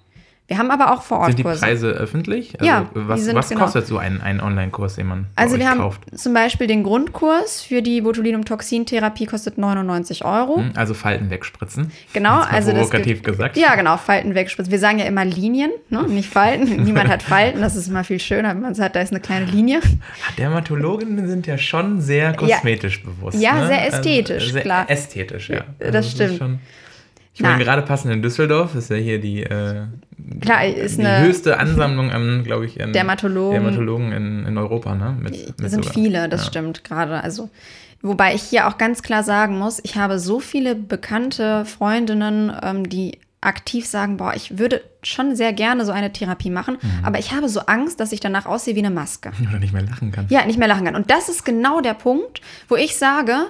Wir haben aber auch vor Ort Sind die Preise öffentlich? Also ja. Was, was genau. kostet so ein, ein Online-Kurs, den man Also wir haben zum Beispiel den Grundkurs für die Botulinumtoxin-Therapie kostet 99 Euro. Hm, also Falten wegspritzen. Genau. also provokativ das gesagt. Ja, genau, Falten wegspritzen. Wir sagen ja immer Linien, ne? nicht Falten. Niemand hat Falten, das ist immer viel schöner, wenn man sagt, da ist eine kleine Linie. Dermatologinnen sind ja schon sehr kosmetisch ja. bewusst. Ja, ne? sehr ästhetisch, also sehr klar. Ästhetisch, ja. Also das stimmt. Das ich meine, gerade passend in Düsseldorf ist ja hier die, äh, Klar, ist die eine höchste Ansammlung an, glaube ich, an Dermatologen, Dermatologen in, in Europa. Ne? Mit, mit sind sogar. viele, das ja. stimmt gerade. Also, wobei ich hier auch ganz klar sagen muss, ich habe so viele bekannte Freundinnen, ähm, die aktiv sagen, boah, ich würde schon sehr gerne so eine Therapie machen, mhm. aber ich habe so Angst, dass ich danach aussehe wie eine Maske. Oder nicht mehr lachen kann. Ja, nicht mehr lachen kann. Und das ist genau der Punkt, wo ich sage,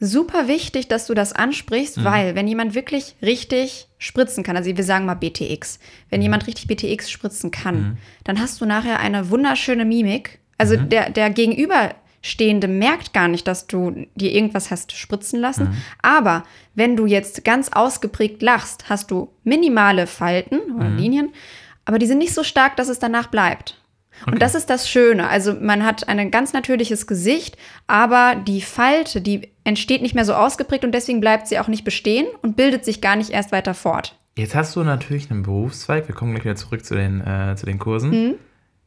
super wichtig, dass du das ansprichst, mhm. weil wenn jemand wirklich richtig spritzen kann, also wir sagen mal BTX, wenn mhm. jemand richtig BTX spritzen kann, mhm. dann hast du nachher eine wunderschöne Mimik. Also mhm. der, der Gegenüberstehende merkt gar nicht, dass du dir irgendwas hast spritzen lassen. Mhm. Aber wenn du jetzt ganz ausgeprägt lachst, hast du minimale Falten oder mhm. Linien, aber die sind nicht so stark, dass es danach bleibt. Okay. Und das ist das Schöne. Also man hat ein ganz natürliches Gesicht, aber die Falte, die entsteht nicht mehr so ausgeprägt und deswegen bleibt sie auch nicht bestehen und bildet sich gar nicht erst weiter fort. Jetzt hast du natürlich einen Berufszweig, wir kommen gleich wieder zurück zu den, äh, zu den Kursen. Mhm.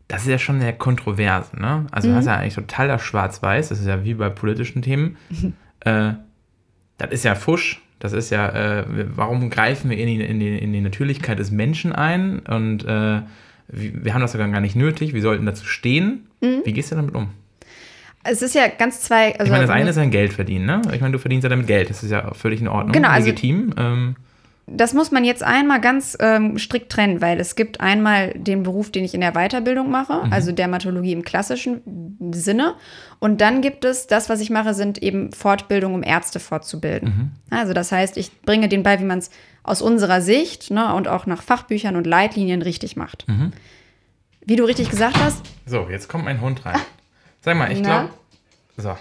Das ist ja schon sehr kontrovers, ne? Also mhm. du hast ja eigentlich total das Schwarz-Weiß, das ist ja wie bei politischen Themen. Mhm. Äh, das ist ja Fusch, das ist ja, äh, warum greifen wir in die, in, die, in die Natürlichkeit des Menschen ein und äh, wir haben das sogar gar nicht nötig, wir sollten dazu stehen. Mhm. Wie gehst du damit um? Es ist ja ganz zwei. Also ich meine, das eine ist ein Geld verdienen, ne? Ich meine, du verdienst ja damit Geld. Das ist ja völlig in Ordnung. Genau, also legitim. Ähm, das muss man jetzt einmal ganz ähm, strikt trennen, weil es gibt einmal den Beruf, den ich in der Weiterbildung mache, mhm. also Dermatologie im klassischen Sinne. Und dann gibt es das, was ich mache, sind eben Fortbildungen, um Ärzte fortzubilden. Mhm. Also das heißt, ich bringe den bei, wie man es aus unserer Sicht ne, und auch nach Fachbüchern und Leitlinien richtig macht. Mhm. Wie du richtig gesagt hast. So, jetzt kommt mein Hund rein. Sag mal, ich glaube. So.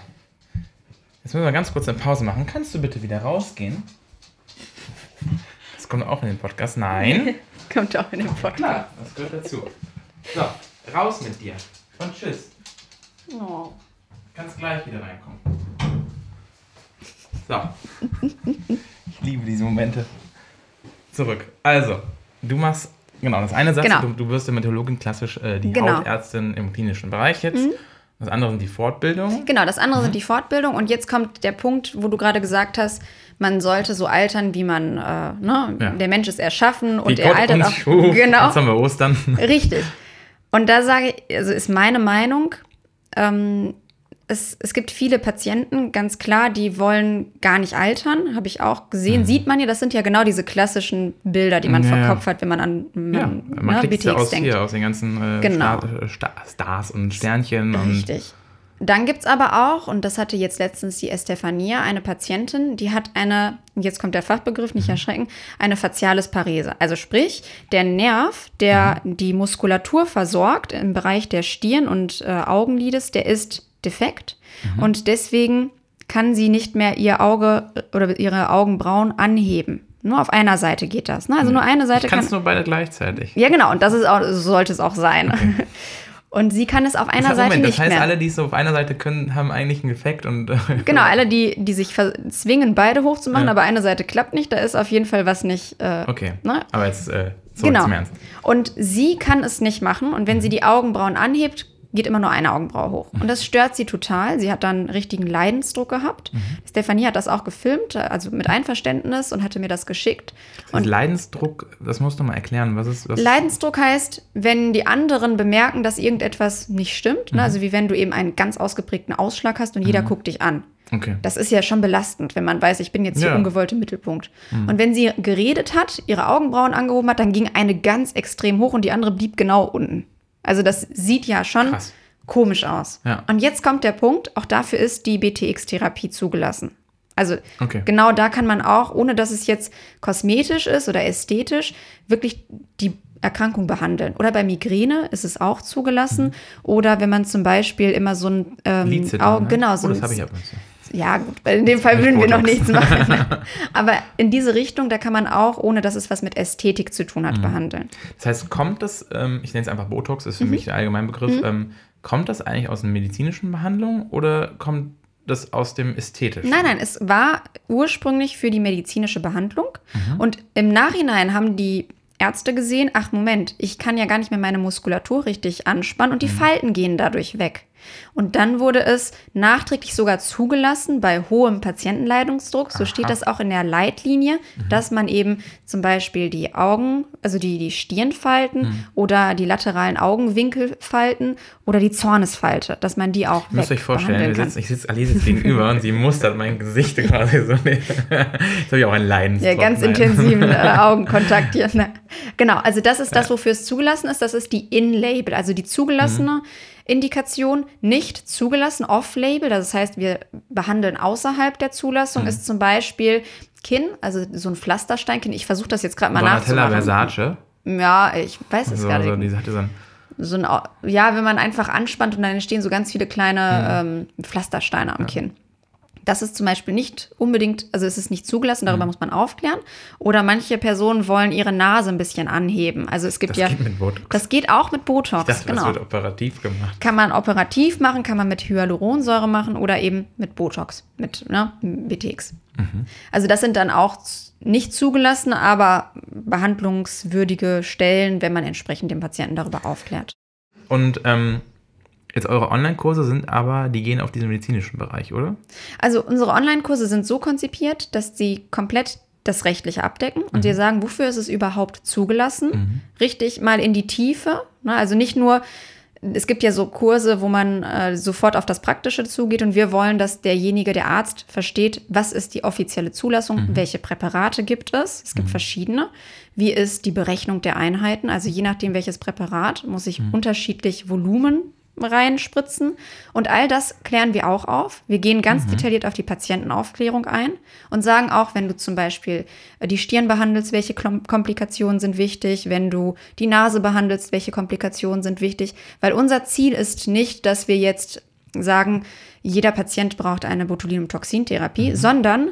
Jetzt müssen wir ganz kurz eine Pause machen. Kannst du bitte wieder rausgehen? Kommt auch in den Podcast. Nein. kommt auch in den Podcast. Klar, das gehört dazu. So, raus mit dir. Und tschüss. Oh. Kannst gleich wieder reinkommen. So. Ich liebe diese Momente. Zurück. Also, du machst, genau, das eine sagst genau. du, du wirst Dermatologin klassisch äh, die genau. Hautärztin im klinischen Bereich jetzt. Mhm. Das andere sind die Fortbildungen. Genau, das andere mhm. sind die Fortbildungen. Und jetzt kommt der Punkt, wo du gerade gesagt hast, man sollte so altern, wie man, äh, ne, ja. der Mensch ist erschaffen und wie er Gott altert auch. Schuf. Genau. Jetzt haben wir Ostern. Richtig. Und da sage ich, also ist meine Meinung, ähm, es, es gibt viele Patienten, ganz klar, die wollen gar nicht altern, habe ich auch gesehen. Mhm. Sieht man ja, das sind ja genau diese klassischen Bilder, die man ja, vor Kopf hat, wenn man an ja, man ne, BTX aus denkt. Hier, aus den ganzen äh, genau. Stars und Sternchen. Richtig. Und dann gibt es aber auch, und das hatte jetzt letztens die Estefania, eine Patientin, die hat eine, jetzt kommt der Fachbegriff, nicht mhm. erschrecken, eine faciales Parese. Also sprich, der Nerv, der mhm. die Muskulatur versorgt im Bereich der Stirn und äh, Augenlides, der ist defekt mhm. und deswegen kann sie nicht mehr ihr Auge oder ihre Augenbrauen anheben. Nur auf einer Seite geht das. Ne? Also hm. nur eine Seite ich kann. es nur beide gleichzeitig. Ja, genau. Und das ist auch, so sollte es auch sein. Okay. Und sie kann es auf einer Seite Moment, nicht mehr. Das heißt, mehr. alle, die es auf einer Seite können, haben eigentlich einen Effekt und. genau, alle, die, die sich zwingen, beide hochzumachen, ja. aber eine Seite klappt nicht, da ist auf jeden Fall was nicht. Äh, okay. Ne? Aber jetzt äh, zurück genau. zum Ernst. Und sie kann es nicht machen und wenn mhm. sie die Augenbrauen anhebt, geht immer nur eine Augenbraue hoch. Und das stört sie total. Sie hat dann richtigen Leidensdruck gehabt. Mhm. Stefanie hat das auch gefilmt, also mit Einverständnis und hatte mir das geschickt. Und Leidensdruck, das musst du mal erklären. Was ist, was Leidensdruck heißt, wenn die anderen bemerken, dass irgendetwas nicht stimmt. Ne? Mhm. Ne? Also wie wenn du eben einen ganz ausgeprägten Ausschlag hast und jeder mhm. guckt dich an. Okay. Das ist ja schon belastend, wenn man weiß, ich bin jetzt hier ja. ungewollt im Mittelpunkt. Mhm. Und wenn sie geredet hat, ihre Augenbrauen angehoben hat, dann ging eine ganz extrem hoch und die andere blieb genau unten. Also das sieht ja schon Krass. komisch aus. Ja. Und jetzt kommt der Punkt, auch dafür ist die BTX-Therapie zugelassen. Also okay. genau da kann man auch, ohne dass es jetzt kosmetisch ist oder ästhetisch, wirklich die Erkrankung behandeln. Oder bei Migräne ist es auch zugelassen. Mhm. Oder wenn man zum Beispiel immer so ein ähm, Augen, ne? genau, so oh, das habe ich nicht ja, gut, in dem Fall würden wir noch nichts machen. Aber in diese Richtung, da kann man auch, ohne dass es was mit Ästhetik zu tun hat, mhm. behandeln. Das heißt, kommt das, ähm, ich nenne es einfach Botox, ist für mhm. mich der Allgemeinbegriff, mhm. ähm, kommt das eigentlich aus einer medizinischen Behandlung oder kommt das aus dem ästhetischen? Nein, nein, es war ursprünglich für die medizinische Behandlung. Mhm. Und im Nachhinein haben die Ärzte gesehen, ach Moment, ich kann ja gar nicht mehr meine Muskulatur richtig anspannen und die mhm. Falten gehen dadurch weg. Und dann wurde es nachträglich sogar zugelassen bei hohem Patientenleidungsdruck, so Aha. steht das auch in der Leitlinie, mhm. dass man eben zum Beispiel die Augen, also die, die Stirnfalten mhm. oder die lateralen Augenwinkelfalten oder die Zornesfalte, dass man die auch Ihr müsst euch vorstellen, sitzen, ich sitze Alice jetzt gegenüber und sie mustert mein Gesicht quasi so. Jetzt habe ich auch einen Leidensdruck. Ja, ganz intensiven äh, Augenkontakt hier. Genau, also das ist das, wofür es zugelassen ist. Das ist die In-Label, also die zugelassene mhm. Indikation nicht zugelassen, off-label, das heißt, wir behandeln außerhalb der Zulassung, mhm. ist zum Beispiel Kinn, also so ein Pflastersteinkinn. Ich versuche das jetzt gerade mal Donatella nachzumachen. Versace? Ja, ich weiß es also, gar nicht. die hatte so ein so ein, ja, wenn man einfach anspannt und dann entstehen so ganz viele kleine mhm. ähm, Pflastersteine am ja. Kinn. Das ist zum Beispiel nicht unbedingt, also es ist nicht zugelassen, darüber mhm. muss man aufklären. Oder manche Personen wollen ihre Nase ein bisschen anheben. Also es gibt das ja. Geht mit Botox. Das geht auch mit Botox. Dachte, genau. Das wird operativ gemacht. Kann man operativ machen, kann man mit Hyaluronsäure machen oder eben mit Botox, mit ne, BTX. Mhm. Also das sind dann auch nicht zugelassen, aber behandlungswürdige Stellen, wenn man entsprechend den Patienten darüber aufklärt. Und ähm, Jetzt eure Online-Kurse sind aber, die gehen auf diesen medizinischen Bereich, oder? Also unsere Online-Kurse sind so konzipiert, dass sie komplett das Rechtliche abdecken und mhm. dir sagen, wofür ist es überhaupt zugelassen, mhm. richtig mal in die Tiefe. Ne? Also nicht nur, es gibt ja so Kurse, wo man äh, sofort auf das Praktische zugeht und wir wollen, dass derjenige, der Arzt, versteht, was ist die offizielle Zulassung, mhm. welche Präparate gibt es, es gibt mhm. verschiedene, wie ist die Berechnung der Einheiten, also je nachdem welches Präparat muss ich mhm. unterschiedlich Volumen reinspritzen. Und all das klären wir auch auf. Wir gehen ganz mhm. detailliert auf die Patientenaufklärung ein und sagen auch, wenn du zum Beispiel äh, die Stirn behandelst, welche Komplikationen sind wichtig, wenn du die Nase behandelst, welche Komplikationen sind wichtig. Weil unser Ziel ist nicht, dass wir jetzt sagen, jeder Patient braucht eine Botulinumtoxintherapie, mhm. sondern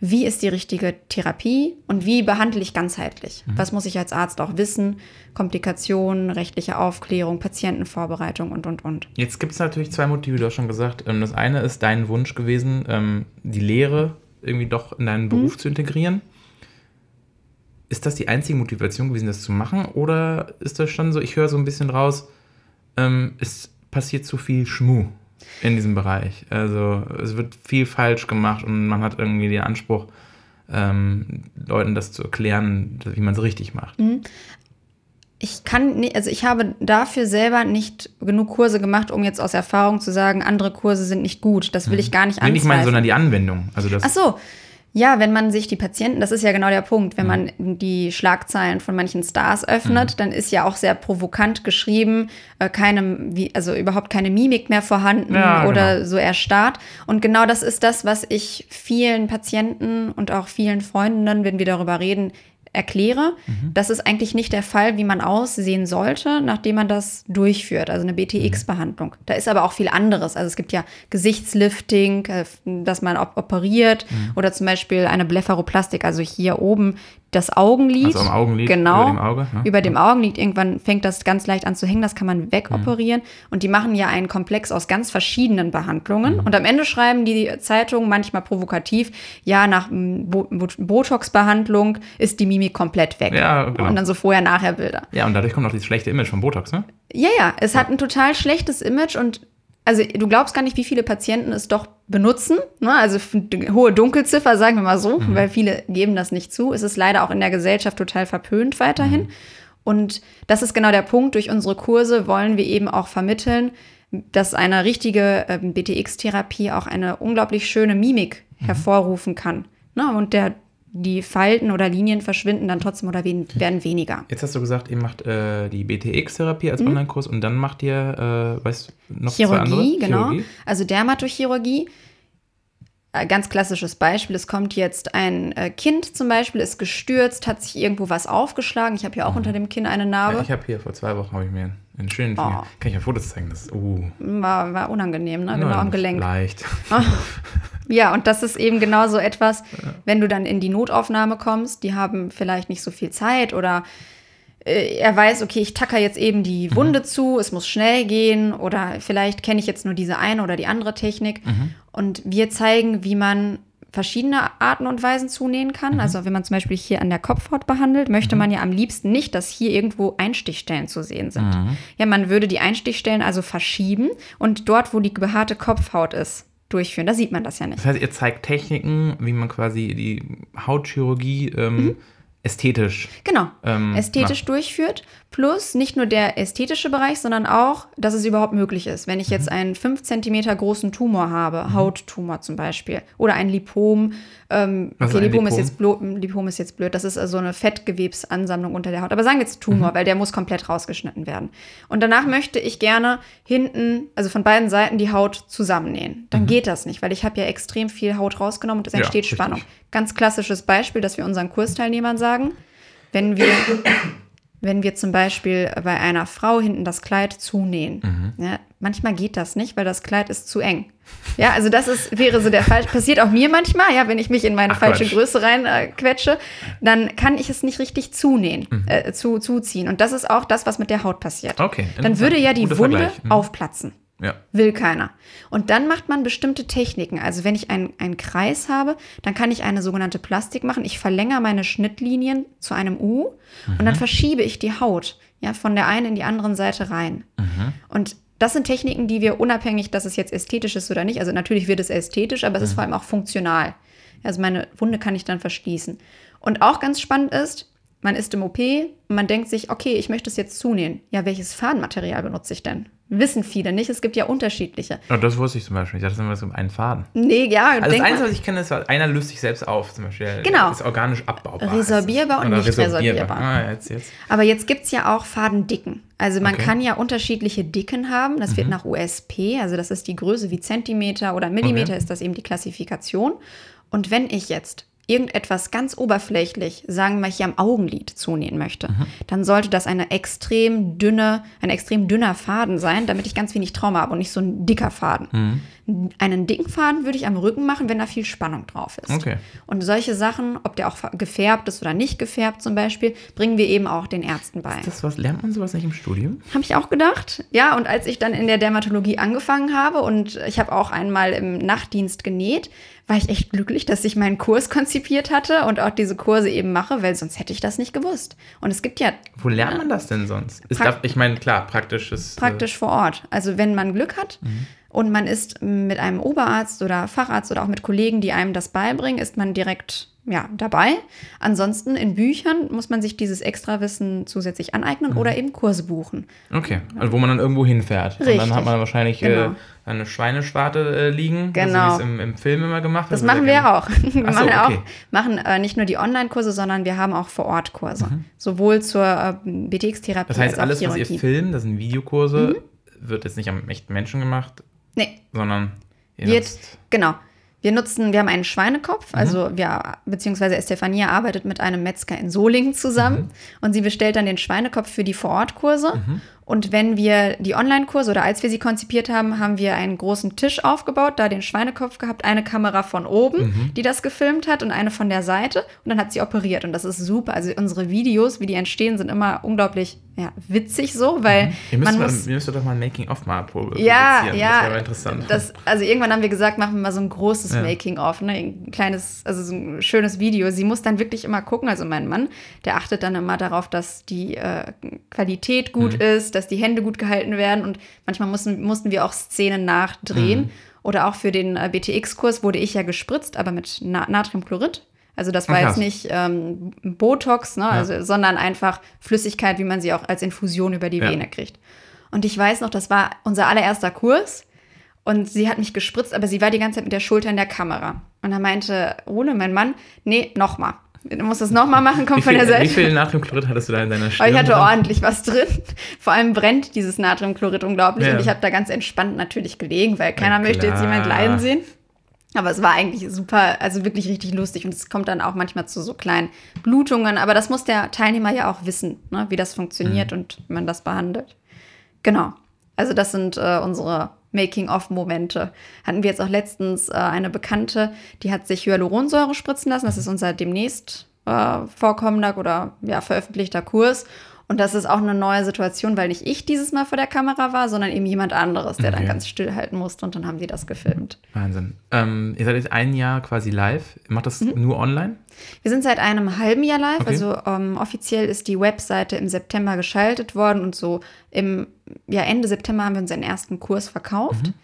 wie ist die richtige Therapie und wie behandle ich ganzheitlich? Mhm. Was muss ich als Arzt auch wissen? Komplikationen, rechtliche Aufklärung, Patientenvorbereitung und, und, und. Jetzt gibt es natürlich zwei Motive, du hast schon gesagt. Ähm, das eine ist dein Wunsch gewesen, ähm, die Lehre irgendwie doch in deinen Beruf mhm. zu integrieren. Ist das die einzige Motivation gewesen, das zu machen? Oder ist das schon so, ich höre so ein bisschen raus, ähm, es passiert zu viel Schmuh in diesem Bereich. Also es wird viel falsch gemacht und man hat irgendwie den Anspruch, ähm, Leuten das zu erklären, wie man es richtig macht. Mhm. Ich kann nicht, also ich habe dafür selber nicht genug Kurse gemacht, um jetzt aus Erfahrung zu sagen, andere Kurse sind nicht gut. Das will mhm. ich gar nicht anzweifeln. Nicht meine, sondern die Anwendung. Also das Ach so, ja, wenn man sich die Patienten, das ist ja genau der Punkt, wenn man die Schlagzeilen von manchen Stars öffnet, mhm. dann ist ja auch sehr provokant geschrieben, äh, keine, wie, also überhaupt keine Mimik mehr vorhanden ja, oder genau. so erstarrt. Und genau das ist das, was ich vielen Patienten und auch vielen Freundinnen, wenn wir darüber reden, erkläre. Mhm. Das ist eigentlich nicht der Fall, wie man aussehen sollte, nachdem man das durchführt, also eine BTX-Behandlung. Da ist aber auch viel anderes. Also es gibt ja Gesichtslifting, äh, dass man operiert mhm. oder zum Beispiel eine Blepharoplastik, also hier oben das Augenlid. Also am Augenlid, genau, über dem Auge. Ne? Über dem Augenlid. Irgendwann fängt das ganz leicht an zu hängen, das kann man wegoperieren. Mhm. Und die machen ja einen Komplex aus ganz verschiedenen Behandlungen. Mhm. Und am Ende schreiben die Zeitungen manchmal provokativ, ja, nach Botox-Behandlung ist die Mimik komplett weg. Ja, genau. Und dann so Vorher-Nachher-Bilder. Ja, und dadurch kommt auch dieses schlechte Image von Botox, ne? Ja, ja, es hat ein total schlechtes Image und also du glaubst gar nicht, wie viele Patienten es doch benutzen. Ne? Also hohe Dunkelziffer, sagen wir mal so, mhm. weil viele geben das nicht zu. Es ist leider auch in der Gesellschaft total verpönt weiterhin. Mhm. Und das ist genau der Punkt. Durch unsere Kurse wollen wir eben auch vermitteln, dass eine richtige äh, BTX-Therapie auch eine unglaublich schöne Mimik mhm. hervorrufen kann. Ne? Und der die Falten oder Linien verschwinden dann trotzdem oder werden weniger. Jetzt hast du gesagt, ihr macht äh, die BTX-Therapie als mhm. Online-Kurs und dann macht ihr, äh, weißt noch Chirurgie, zwei andere? genau. Chirurgie. Also Dermatochirurgie. Äh, ganz klassisches Beispiel, es kommt jetzt ein äh, Kind zum Beispiel, ist gestürzt, hat sich irgendwo was aufgeschlagen. Ich habe hier auch mhm. unter dem Kinn eine Narbe. Ja, ich habe hier vor zwei Wochen habe ich mir einen schönen Finger. Oh. Kann ich ja Fotos zeigen? Das, uh. war, war unangenehm, ne? Genau am Gelenk. Leicht. Ja, und das ist eben genau so etwas, wenn du dann in die Notaufnahme kommst, die haben vielleicht nicht so viel Zeit oder äh, er weiß, okay, ich tacker jetzt eben die mhm. Wunde mhm. zu, es muss schnell gehen oder vielleicht kenne ich jetzt nur diese eine oder die andere Technik. Mhm. Und wir zeigen, wie man verschiedene Arten und Weisen zunähen kann. Mhm. Also wenn man zum Beispiel hier an der Kopfhaut behandelt, möchte mhm. man ja am liebsten nicht, dass hier irgendwo Einstichstellen zu sehen sind. Mhm. Ja, man würde die Einstichstellen also verschieben und dort, wo die behaarte Kopfhaut ist, durchführen. Da sieht man das ja nicht. Das heißt, ihr zeigt Techniken, wie man quasi die Hautchirurgie ähm, mhm ästhetisch. Genau, ähm, ästhetisch macht. durchführt. Plus nicht nur der ästhetische Bereich, sondern auch, dass es überhaupt möglich ist. Wenn ich mhm. jetzt einen 5 cm großen Tumor habe, mhm. Hauttumor zum Beispiel, oder ein Lipom, ähm, okay, Lipom, Lipom? Ist jetzt blöd, Lipom ist jetzt blöd, das ist also eine Fettgewebsansammlung unter der Haut. Aber sagen wir jetzt Tumor, mhm. weil der muss komplett rausgeschnitten werden. Und danach möchte ich gerne hinten, also von beiden Seiten, die Haut zusammennähen. Dann mhm. geht das nicht, weil ich habe ja extrem viel Haut rausgenommen und es entsteht ja, Spannung. Ganz klassisches Beispiel, das wir unseren Kursteilnehmern sagen. Wenn wir wenn wir zum Beispiel bei einer Frau hinten das Kleid zunähen. Mhm. Ja, manchmal geht das nicht, weil das Kleid ist zu eng. Ja, also das ist, wäre so der Fall. Passiert auch mir manchmal, ja, wenn ich mich in meine Ach, falsche Quatsch. Größe reinquetsche, äh, dann kann ich es nicht richtig zunähen, mhm. äh, zu, zuziehen. Und das ist auch das, was mit der Haut passiert. Okay. Dann würde ja die Wunde mhm. aufplatzen. Ja. Will keiner. Und dann macht man bestimmte Techniken. Also wenn ich einen, einen Kreis habe, dann kann ich eine sogenannte Plastik machen. Ich verlängere meine Schnittlinien zu einem U mhm. und dann mhm. verschiebe ich die Haut ja, von der einen in die anderen Seite rein. Mhm. Und das sind Techniken, die wir unabhängig, dass es jetzt ästhetisch ist oder nicht, also natürlich wird es ästhetisch, aber es ist mhm. vor allem auch funktional. Also meine Wunde kann ich dann verschließen. Und auch ganz spannend ist, man ist im OP und man denkt sich, okay, ich möchte es jetzt zunähen. Ja, welches Fadenmaterial benutze ich denn? Wissen viele nicht. Es gibt ja unterschiedliche. Oh, das wusste ich zum Beispiel. Ich dachte immer so einen Faden. Nee, ja. Also das Einzige, was ich kenne, ist, einer löst sich selbst auf, zum Beispiel. Genau. Ist organisch abbaubar. Resorbierbar und nicht resorbierbar. resorbierbar. Ah, jetzt, jetzt. Aber jetzt gibt es ja auch Fadendicken. Also man okay. kann ja unterschiedliche Dicken haben. Das mhm. wird nach USP, also das ist die Größe wie Zentimeter oder Millimeter, okay. ist das eben die Klassifikation. Und wenn ich jetzt irgendetwas ganz oberflächlich, sagen wir hier am Augenlid zunähen möchte, mhm. dann sollte das eine extrem dünne, ein extrem dünner Faden sein, damit ich ganz wenig Trauma habe und nicht so ein dicker Faden. Mhm. Einen dicken Faden würde ich am Rücken machen, wenn da viel Spannung drauf ist. Okay. Und solche Sachen, ob der auch gefärbt ist oder nicht gefärbt zum Beispiel, bringen wir eben auch den Ärzten bei. Ist das was, lernt man sowas nicht im Studium? Habe ich auch gedacht. Ja, und als ich dann in der Dermatologie angefangen habe und ich habe auch einmal im Nachtdienst genäht, war ich echt glücklich, dass ich meinen Kurs konzipiert hatte und auch diese Kurse eben mache, weil sonst hätte ich das nicht gewusst. Und es gibt ja. Wo lernt man das denn sonst? Ist da, ich meine, klar, praktisch ist. Äh, praktisch äh, vor Ort. Also, wenn man Glück hat mhm. Und man ist mit einem Oberarzt oder Facharzt oder auch mit Kollegen, die einem das beibringen, ist man direkt ja, dabei. Ansonsten in Büchern muss man sich dieses Extrawissen zusätzlich aneignen mhm. oder eben Kurse buchen. Okay, also wo man dann irgendwo hinfährt. Richtig. Und dann hat man wahrscheinlich äh, genau. äh, eine Schweineschwarte äh, liegen, genau. so wie es im, im, Film immer gemacht wird. Das machen wir auch. Wir machen, so, okay. auch, machen äh, nicht nur die Online-Kurse, sondern wir haben auch Vor-Ort-Kurse. Mhm. Sowohl zur äh, BTX-Therapie Das heißt, alles, was ihr filmt, das sind Videokurse, mhm. wird jetzt nicht am echten Menschen gemacht, nee. sondern wird, genau. Wir nutzen, wir haben einen Schweinekopf, mhm. also wir, beziehungsweise Estefania arbeitet mit einem Metzger in Solingen zusammen mhm. und sie bestellt dann den Schweinekopf für die Vorortkurse. Mhm. Und wenn wir die Online-Kurse oder als wir sie konzipiert haben, haben wir einen großen Tisch aufgebaut, da den Schweinekopf gehabt, eine Kamera von oben, mhm. die das gefilmt hat und eine von der Seite. Und dann hat sie operiert. Und das ist super. Also unsere Videos, wie die entstehen, sind immer unglaublich ja, witzig so, weil mhm. man muss... Wir müssen doch mal ein Making-of mal produzieren. Ja, ja. Das wäre interessant. Das, also irgendwann haben wir gesagt, machen wir mal so ein großes ja. Making-of, ne? ein kleines, also so ein schönes Video. Sie muss dann wirklich immer gucken, also mein Mann, der achtet dann immer darauf, dass die äh, Qualität gut mhm. ist, dass die Hände gut gehalten werden und manchmal mussten, mussten wir auch Szenen nachdrehen. Mhm. Oder auch für den äh, BTX-Kurs wurde ich ja gespritzt, aber mit Na Natriumchlorid. Also das war Ach, jetzt nicht ähm, Botox, ne? Ja. Also, sondern einfach Flüssigkeit, wie man sie auch als Infusion über die ja. Vene kriegt. Und ich weiß noch, das war unser allererster Kurs. Und sie hat mich gespritzt, aber sie war die ganze Zeit mit der Schulter in der Kamera. Und dann meinte Ole, mein Mann, nee, nochmal. Du musst das nochmal machen, komm von der Seite. Wie viel Natriumchlorid hattest du da in deiner Stirn? ich hatte ordentlich was drin. Vor allem brennt dieses Natriumchlorid unglaublich. Ja. Und ich habe da ganz entspannt natürlich gelegen, weil keiner ja, möchte jetzt jemand leiden sehen. Aber es war eigentlich super, also wirklich richtig lustig. Und es kommt dann auch manchmal zu so kleinen Blutungen. Aber das muss der Teilnehmer ja auch wissen, ne, wie das funktioniert mhm. und wie man das behandelt. Genau. Also das sind äh, unsere Making-of-Momente. Hatten wir jetzt auch letztens äh, eine Bekannte, die hat sich Hyaluronsäure spritzen lassen. Das ist unser demnächst äh, vorkommender oder ja, veröffentlichter Kurs. Und das ist auch eine neue Situation, weil nicht ich dieses Mal vor der Kamera war, sondern eben jemand anderes, der okay. dann ganz stillhalten musste und dann haben die das gefilmt. Wahnsinn. Ähm, ihr seid jetzt ein Jahr quasi live. Macht das mhm. nur online? Wir sind seit einem halben Jahr live. Okay. Also ähm, offiziell ist die Webseite im September geschaltet worden und so im ja, Ende September haben wir unseren ersten Kurs verkauft. Mhm.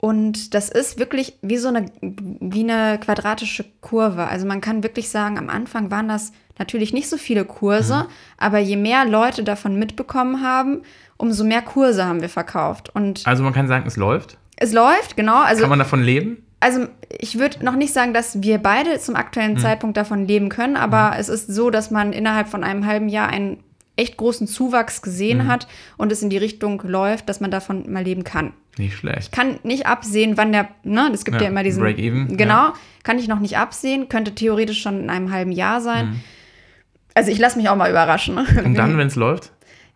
Und das ist wirklich wie so eine, wie eine quadratische Kurve. Also man kann wirklich sagen, am Anfang waren das natürlich nicht so viele Kurse, mhm. aber je mehr Leute davon mitbekommen haben, umso mehr Kurse haben wir verkauft. Und also man kann sagen, es läuft? Es läuft, genau. Also, kann man davon leben? Also ich würde noch nicht sagen, dass wir beide zum aktuellen mhm. Zeitpunkt davon leben können, aber mhm. es ist so, dass man innerhalb von einem halben Jahr einen echt großen Zuwachs gesehen mhm. hat und es in die Richtung läuft, dass man davon mal leben kann. Nicht schlecht. Ich kann nicht absehen, wann der, ne, es gibt ja, ja immer diesen. Break-even. Genau, ja. kann ich noch nicht absehen, könnte theoretisch schon in einem halben Jahr sein. Mhm. Also ich lasse mich auch mal überraschen. Und dann, wenn es läuft?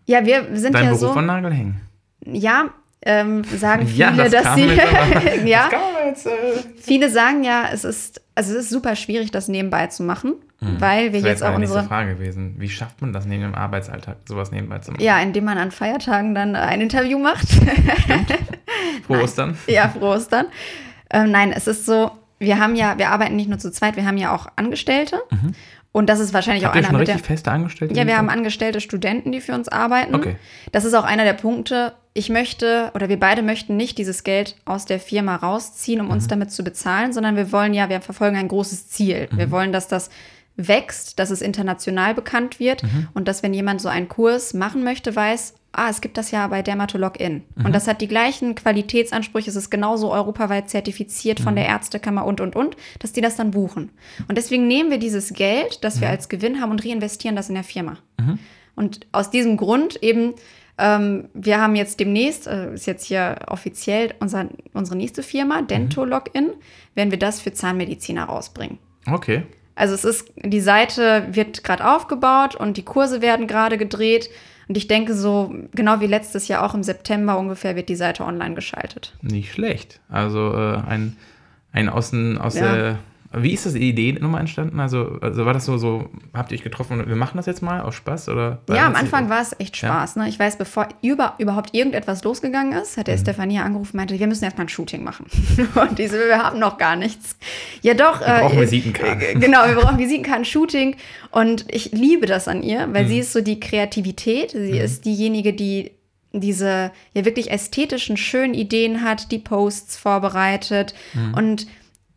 Ja, wir sind Dein ja Beruf so. von Nagel hängen. Ja, ähm, sagen viele, ja, das dass sie. ja, jetzt, äh viele sagen ja, es ist, also es ist super schwierig, das nebenbei zu machen. Mhm. Weil wir das jetzt auch unsere. Das Frage gewesen. Wie schafft man das neben dem Arbeitsalltag, sowas nebenbei zu machen? Ja, indem man an Feiertagen dann ein Interview macht. Stimmt. Frohe Ostern. Ja, frohe Ostern. Ähm, nein, es ist so, wir haben ja, wir arbeiten nicht nur zu zweit, wir haben ja auch Angestellte. Mhm. Und das ist wahrscheinlich Habt auch einer schon richtig der, feste Angestellte? Ja, wir haben angestellte Studenten, die für uns arbeiten. Okay. Das ist auch einer der Punkte. Ich möchte oder wir beide möchten nicht dieses Geld aus der Firma rausziehen, um mhm. uns damit zu bezahlen, sondern wir wollen ja, wir verfolgen ein großes Ziel. Mhm. Wir wollen, dass das wächst, dass es international bekannt wird mhm. und dass, wenn jemand so einen Kurs machen möchte, weiß, ah, es gibt das ja bei Dermatolog-In. Mhm. Und das hat die gleichen Qualitätsansprüche, es ist genauso europaweit zertifiziert von mhm. der Ärztekammer und, und, und, dass die das dann buchen. Und deswegen nehmen wir dieses Geld, das wir mhm. als Gewinn haben und reinvestieren das in der Firma. Mhm. Und aus diesem Grund eben, ähm, wir haben jetzt demnächst, äh, ist jetzt hier offiziell unser, unsere nächste Firma, Dentolog-In, werden wir das für Zahnmediziner rausbringen. Okay. Also es ist, die Seite wird gerade aufgebaut und die Kurse werden gerade gedreht. Und ich denke so, genau wie letztes Jahr auch im September ungefähr wird die Seite online geschaltet. Nicht schlecht. Also äh, ein, ein aus, aus ja. der wie ist das die Idee nochmal entstanden? Also, also war das so, so, habt ihr euch getroffen und wir machen das jetzt mal aus Spaß? Oder ja, am Anfang war es echt Spaß. Ja? Ne? Ich weiß, bevor über, überhaupt irgendetwas losgegangen ist, hat der mhm. Stefania angerufen und meinte, wir müssen erstmal ein Shooting machen. und diese, wir haben noch gar nichts. Ja, doch. Wir brauchen äh, Visitenkarten. Äh, genau, wir brauchen Visitenkarten, Shooting. Und ich liebe das an ihr, weil mhm. sie ist so die Kreativität. Sie mhm. ist diejenige, die diese ja wirklich ästhetischen, schönen Ideen hat, die Posts vorbereitet. Mhm. Und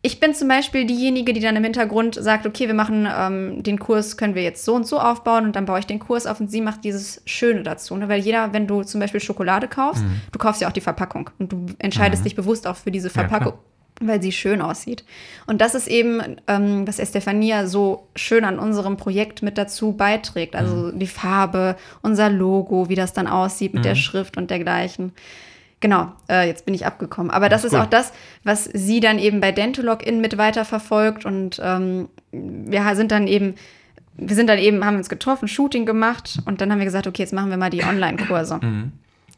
ich bin zum Beispiel diejenige, die dann im Hintergrund sagt, okay, wir machen ähm, den Kurs, können wir jetzt so und so aufbauen und dann baue ich den Kurs auf und sie macht dieses Schöne dazu. Ne? Weil jeder, wenn du zum Beispiel Schokolade kaufst, mhm. du kaufst ja auch die Verpackung und du entscheidest mhm. dich bewusst auch für diese Verpackung. Ja, weil sie schön aussieht. Und das ist eben, ähm, was Estefania so schön an unserem Projekt mit dazu beiträgt. Also mhm. die Farbe, unser Logo, wie das dann aussieht mit der mhm. Schrift und dergleichen. Genau, äh, jetzt bin ich abgekommen. Aber das, das ist, ist auch das, was sie dann eben bei Dentolog-In mit weiterverfolgt. Und ähm, wir sind dann eben wir sind dann eben, haben uns getroffen, Shooting gemacht und dann haben wir gesagt, okay, jetzt machen wir mal die Online-Kurse.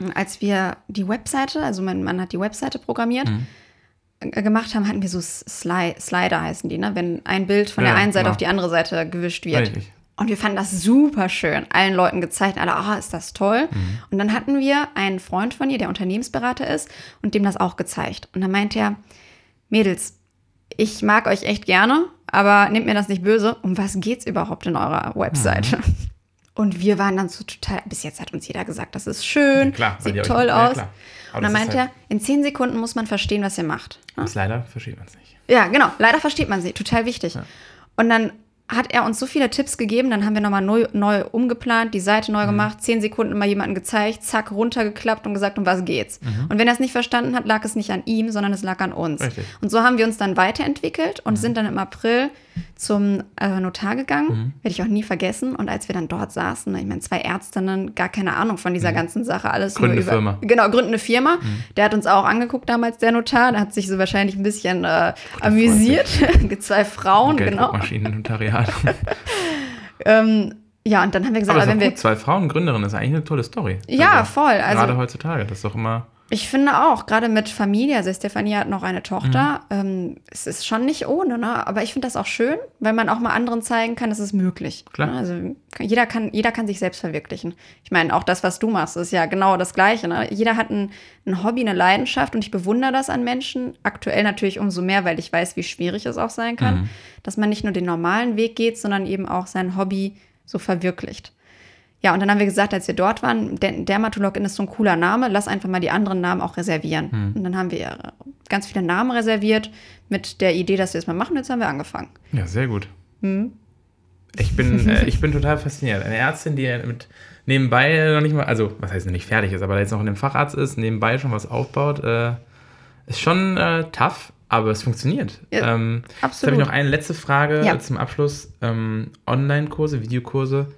Mhm. Als wir die Webseite, also mein Mann hat die Webseite programmiert, mhm. gemacht haben, hatten wir so Sli Slider heißen die, ne? wenn ein Bild von ja, der einen Seite klar. auf die andere Seite gewischt wird. Richtig. Und wir fanden das super schön. Allen Leuten gezeigt, alle, ah, oh, ist das toll. Mhm. Und dann hatten wir einen Freund von ihr, der Unternehmensberater ist, und dem das auch gezeigt. Und dann meinte er, Mädels, ich mag euch echt gerne, aber nehmt mir das nicht böse. Um was geht's überhaupt in eurer Webseite? Mhm. Und wir waren dann so total, bis jetzt hat uns jeder gesagt, das ist schön, ja, klar, sieht toll aus. Ja, und dann meinte halt er, in zehn Sekunden muss man verstehen, was ihr macht. Ja? Leider versteht man es nicht. Ja, genau, leider versteht man sie, total wichtig. Und dann hat er uns so viele Tipps gegeben, dann haben wir nochmal neu, neu umgeplant, die Seite neu mhm. gemacht, zehn Sekunden mal jemanden gezeigt, zack, runtergeklappt und gesagt, um was geht's. Mhm. Und wenn er es nicht verstanden hat, lag es nicht an ihm, sondern es lag an uns. Richtig. Und so haben wir uns dann weiterentwickelt und mhm. sind dann im April zum äh, Notar gegangen, mhm. werde ich auch nie vergessen. Und als wir dann dort saßen, ich meine, zwei Ärztinnen, gar keine Ahnung von dieser mhm. ganzen Sache, alles gründen nur über, Firma. Genau, gründen eine Firma. Mhm. Der hat uns auch angeguckt damals, der Notar. Der hat sich so wahrscheinlich ein bisschen äh, amüsiert. zwei Frauen, genau. Notariat. ähm, ja, und dann haben wir gesagt, aber, aber wenn wir. Zwei Frauen Gründerinnen ist eigentlich eine tolle Story. Ja, also, voll. Also, gerade heutzutage, das ist doch immer. Ich finde auch, gerade mit Familie, also Stefanie hat noch eine Tochter, mhm. ähm, es ist schon nicht ohne, ne? aber ich finde das auch schön, weil man auch mal anderen zeigen kann, es ist möglich. Klar. Ne? Also jeder kann, jeder kann sich selbst verwirklichen. Ich meine, auch das, was du machst, ist ja genau das Gleiche. Ne? Jeder hat ein, ein Hobby, eine Leidenschaft und ich bewundere das an Menschen. Aktuell natürlich umso mehr, weil ich weiß, wie schwierig es auch sein kann, mhm. dass man nicht nur den normalen Weg geht, sondern eben auch sein Hobby so verwirklicht. Ja, und dann haben wir gesagt, als wir dort waren, Dermatologin ist so ein cooler Name, lass einfach mal die anderen Namen auch reservieren. Hm. Und dann haben wir ganz viele Namen reserviert mit der Idee, dass wir es mal machen. Jetzt haben wir angefangen. Ja, sehr gut. Hm. Ich, bin, äh, ich bin total fasziniert. Eine Ärztin, die mit nebenbei noch nicht mal, also was heißt nicht fertig ist, aber jetzt noch in dem Facharzt ist, nebenbei schon was aufbaut, äh, ist schon äh, tough, aber es funktioniert. Ja, ähm, absolut. Jetzt habe ich noch eine letzte Frage ja. zum Abschluss. Ähm, Online-Kurse, Videokurse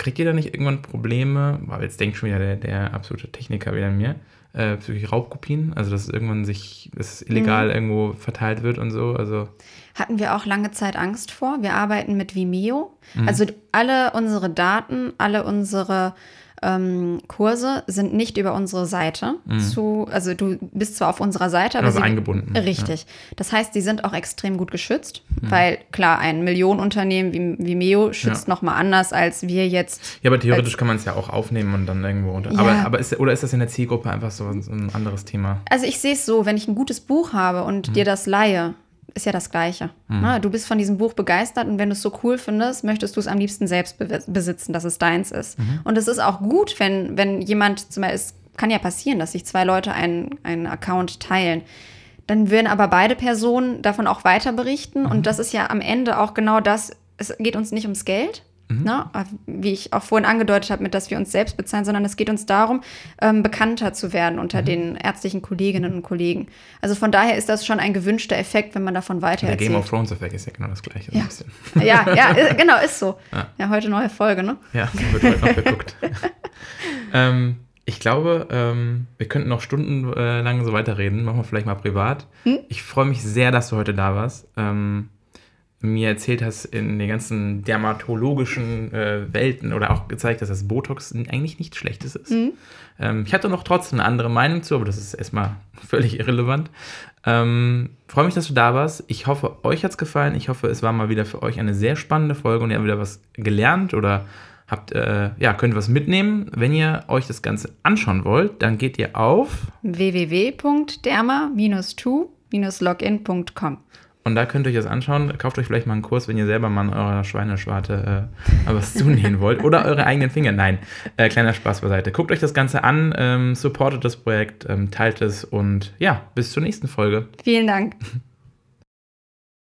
kriegt ihr da nicht irgendwann Probleme, weil jetzt denkt schon wieder der, der absolute Techniker wieder in mir, äh, bezüglich Raubkopien, also dass irgendwann sich, dass es illegal mhm. irgendwo verteilt wird und so, also. Hatten wir auch lange Zeit Angst vor. Wir arbeiten mit Vimeo. Mhm. Also alle unsere Daten, alle unsere ähm, Kurse sind nicht über unsere Seite mhm. zu, also du bist zwar auf unserer Seite, aber also sie, eingebunden. Richtig. Ja. Das heißt, sie sind auch extrem gut geschützt, mhm. weil klar, ein Millionenunternehmen wie Vimeo schützt ja. nochmal anders als wir jetzt. Ja, aber theoretisch kann man es ja auch aufnehmen und dann irgendwo unter. Ja. Aber, aber ist, oder ist das in der Zielgruppe einfach so ein anderes Thema? Also ich sehe es so, wenn ich ein gutes Buch habe und mhm. dir das leihe, ist ja das Gleiche. Mhm. Na, du bist von diesem Buch begeistert und wenn du es so cool findest, möchtest du es am liebsten selbst be besitzen, dass es deins ist. Mhm. Und es ist auch gut, wenn, wenn jemand, zum Beispiel, es kann ja passieren, dass sich zwei Leute einen, einen Account teilen. Dann würden aber beide Personen davon auch weiter berichten. Mhm. Und das ist ja am Ende auch genau das, es geht uns nicht ums Geld, Mhm. Ne? Wie ich auch vorhin angedeutet habe, mit dass wir uns selbst bezahlen, sondern es geht uns darum, ähm, bekannter zu werden unter mhm. den ärztlichen Kolleginnen und Kollegen. Also von daher ist das schon ein gewünschter Effekt, wenn man davon weiter Der Game of Thrones Effekt ist ja genau das gleiche. Ja, ja, ja ist, genau, ist so. Ja. ja. heute neue Folge, ne? Ja, wird heute noch geguckt. ähm, ich glaube, ähm, wir könnten noch stundenlang so weiterreden. Machen wir vielleicht mal privat. Hm? Ich freue mich sehr, dass du heute da warst. Ähm, mir erzählt hast in den ganzen dermatologischen äh, Welten oder auch gezeigt hast, dass Botox eigentlich nichts Schlechtes ist. Mhm. Ähm, ich hatte noch trotzdem eine andere Meinung zu, aber das ist erstmal völlig irrelevant. Ähm, Freue mich, dass du da warst. Ich hoffe, euch hat es gefallen. Ich hoffe, es war mal wieder für euch eine sehr spannende Folge und ihr habt wieder was gelernt oder habt, äh, ja, könnt was mitnehmen. Wenn ihr euch das Ganze anschauen wollt, dann geht ihr auf www.derma-2-login.com. Und da könnt ihr euch das anschauen. Kauft euch vielleicht mal einen Kurs, wenn ihr selber mal in eurer Schweineschwarte äh, was zunähen wollt. Oder eure eigenen Finger. Nein, äh, kleiner Spaß beiseite. Guckt euch das Ganze an, ähm, supportet das Projekt, ähm, teilt es und ja, bis zur nächsten Folge. Vielen Dank.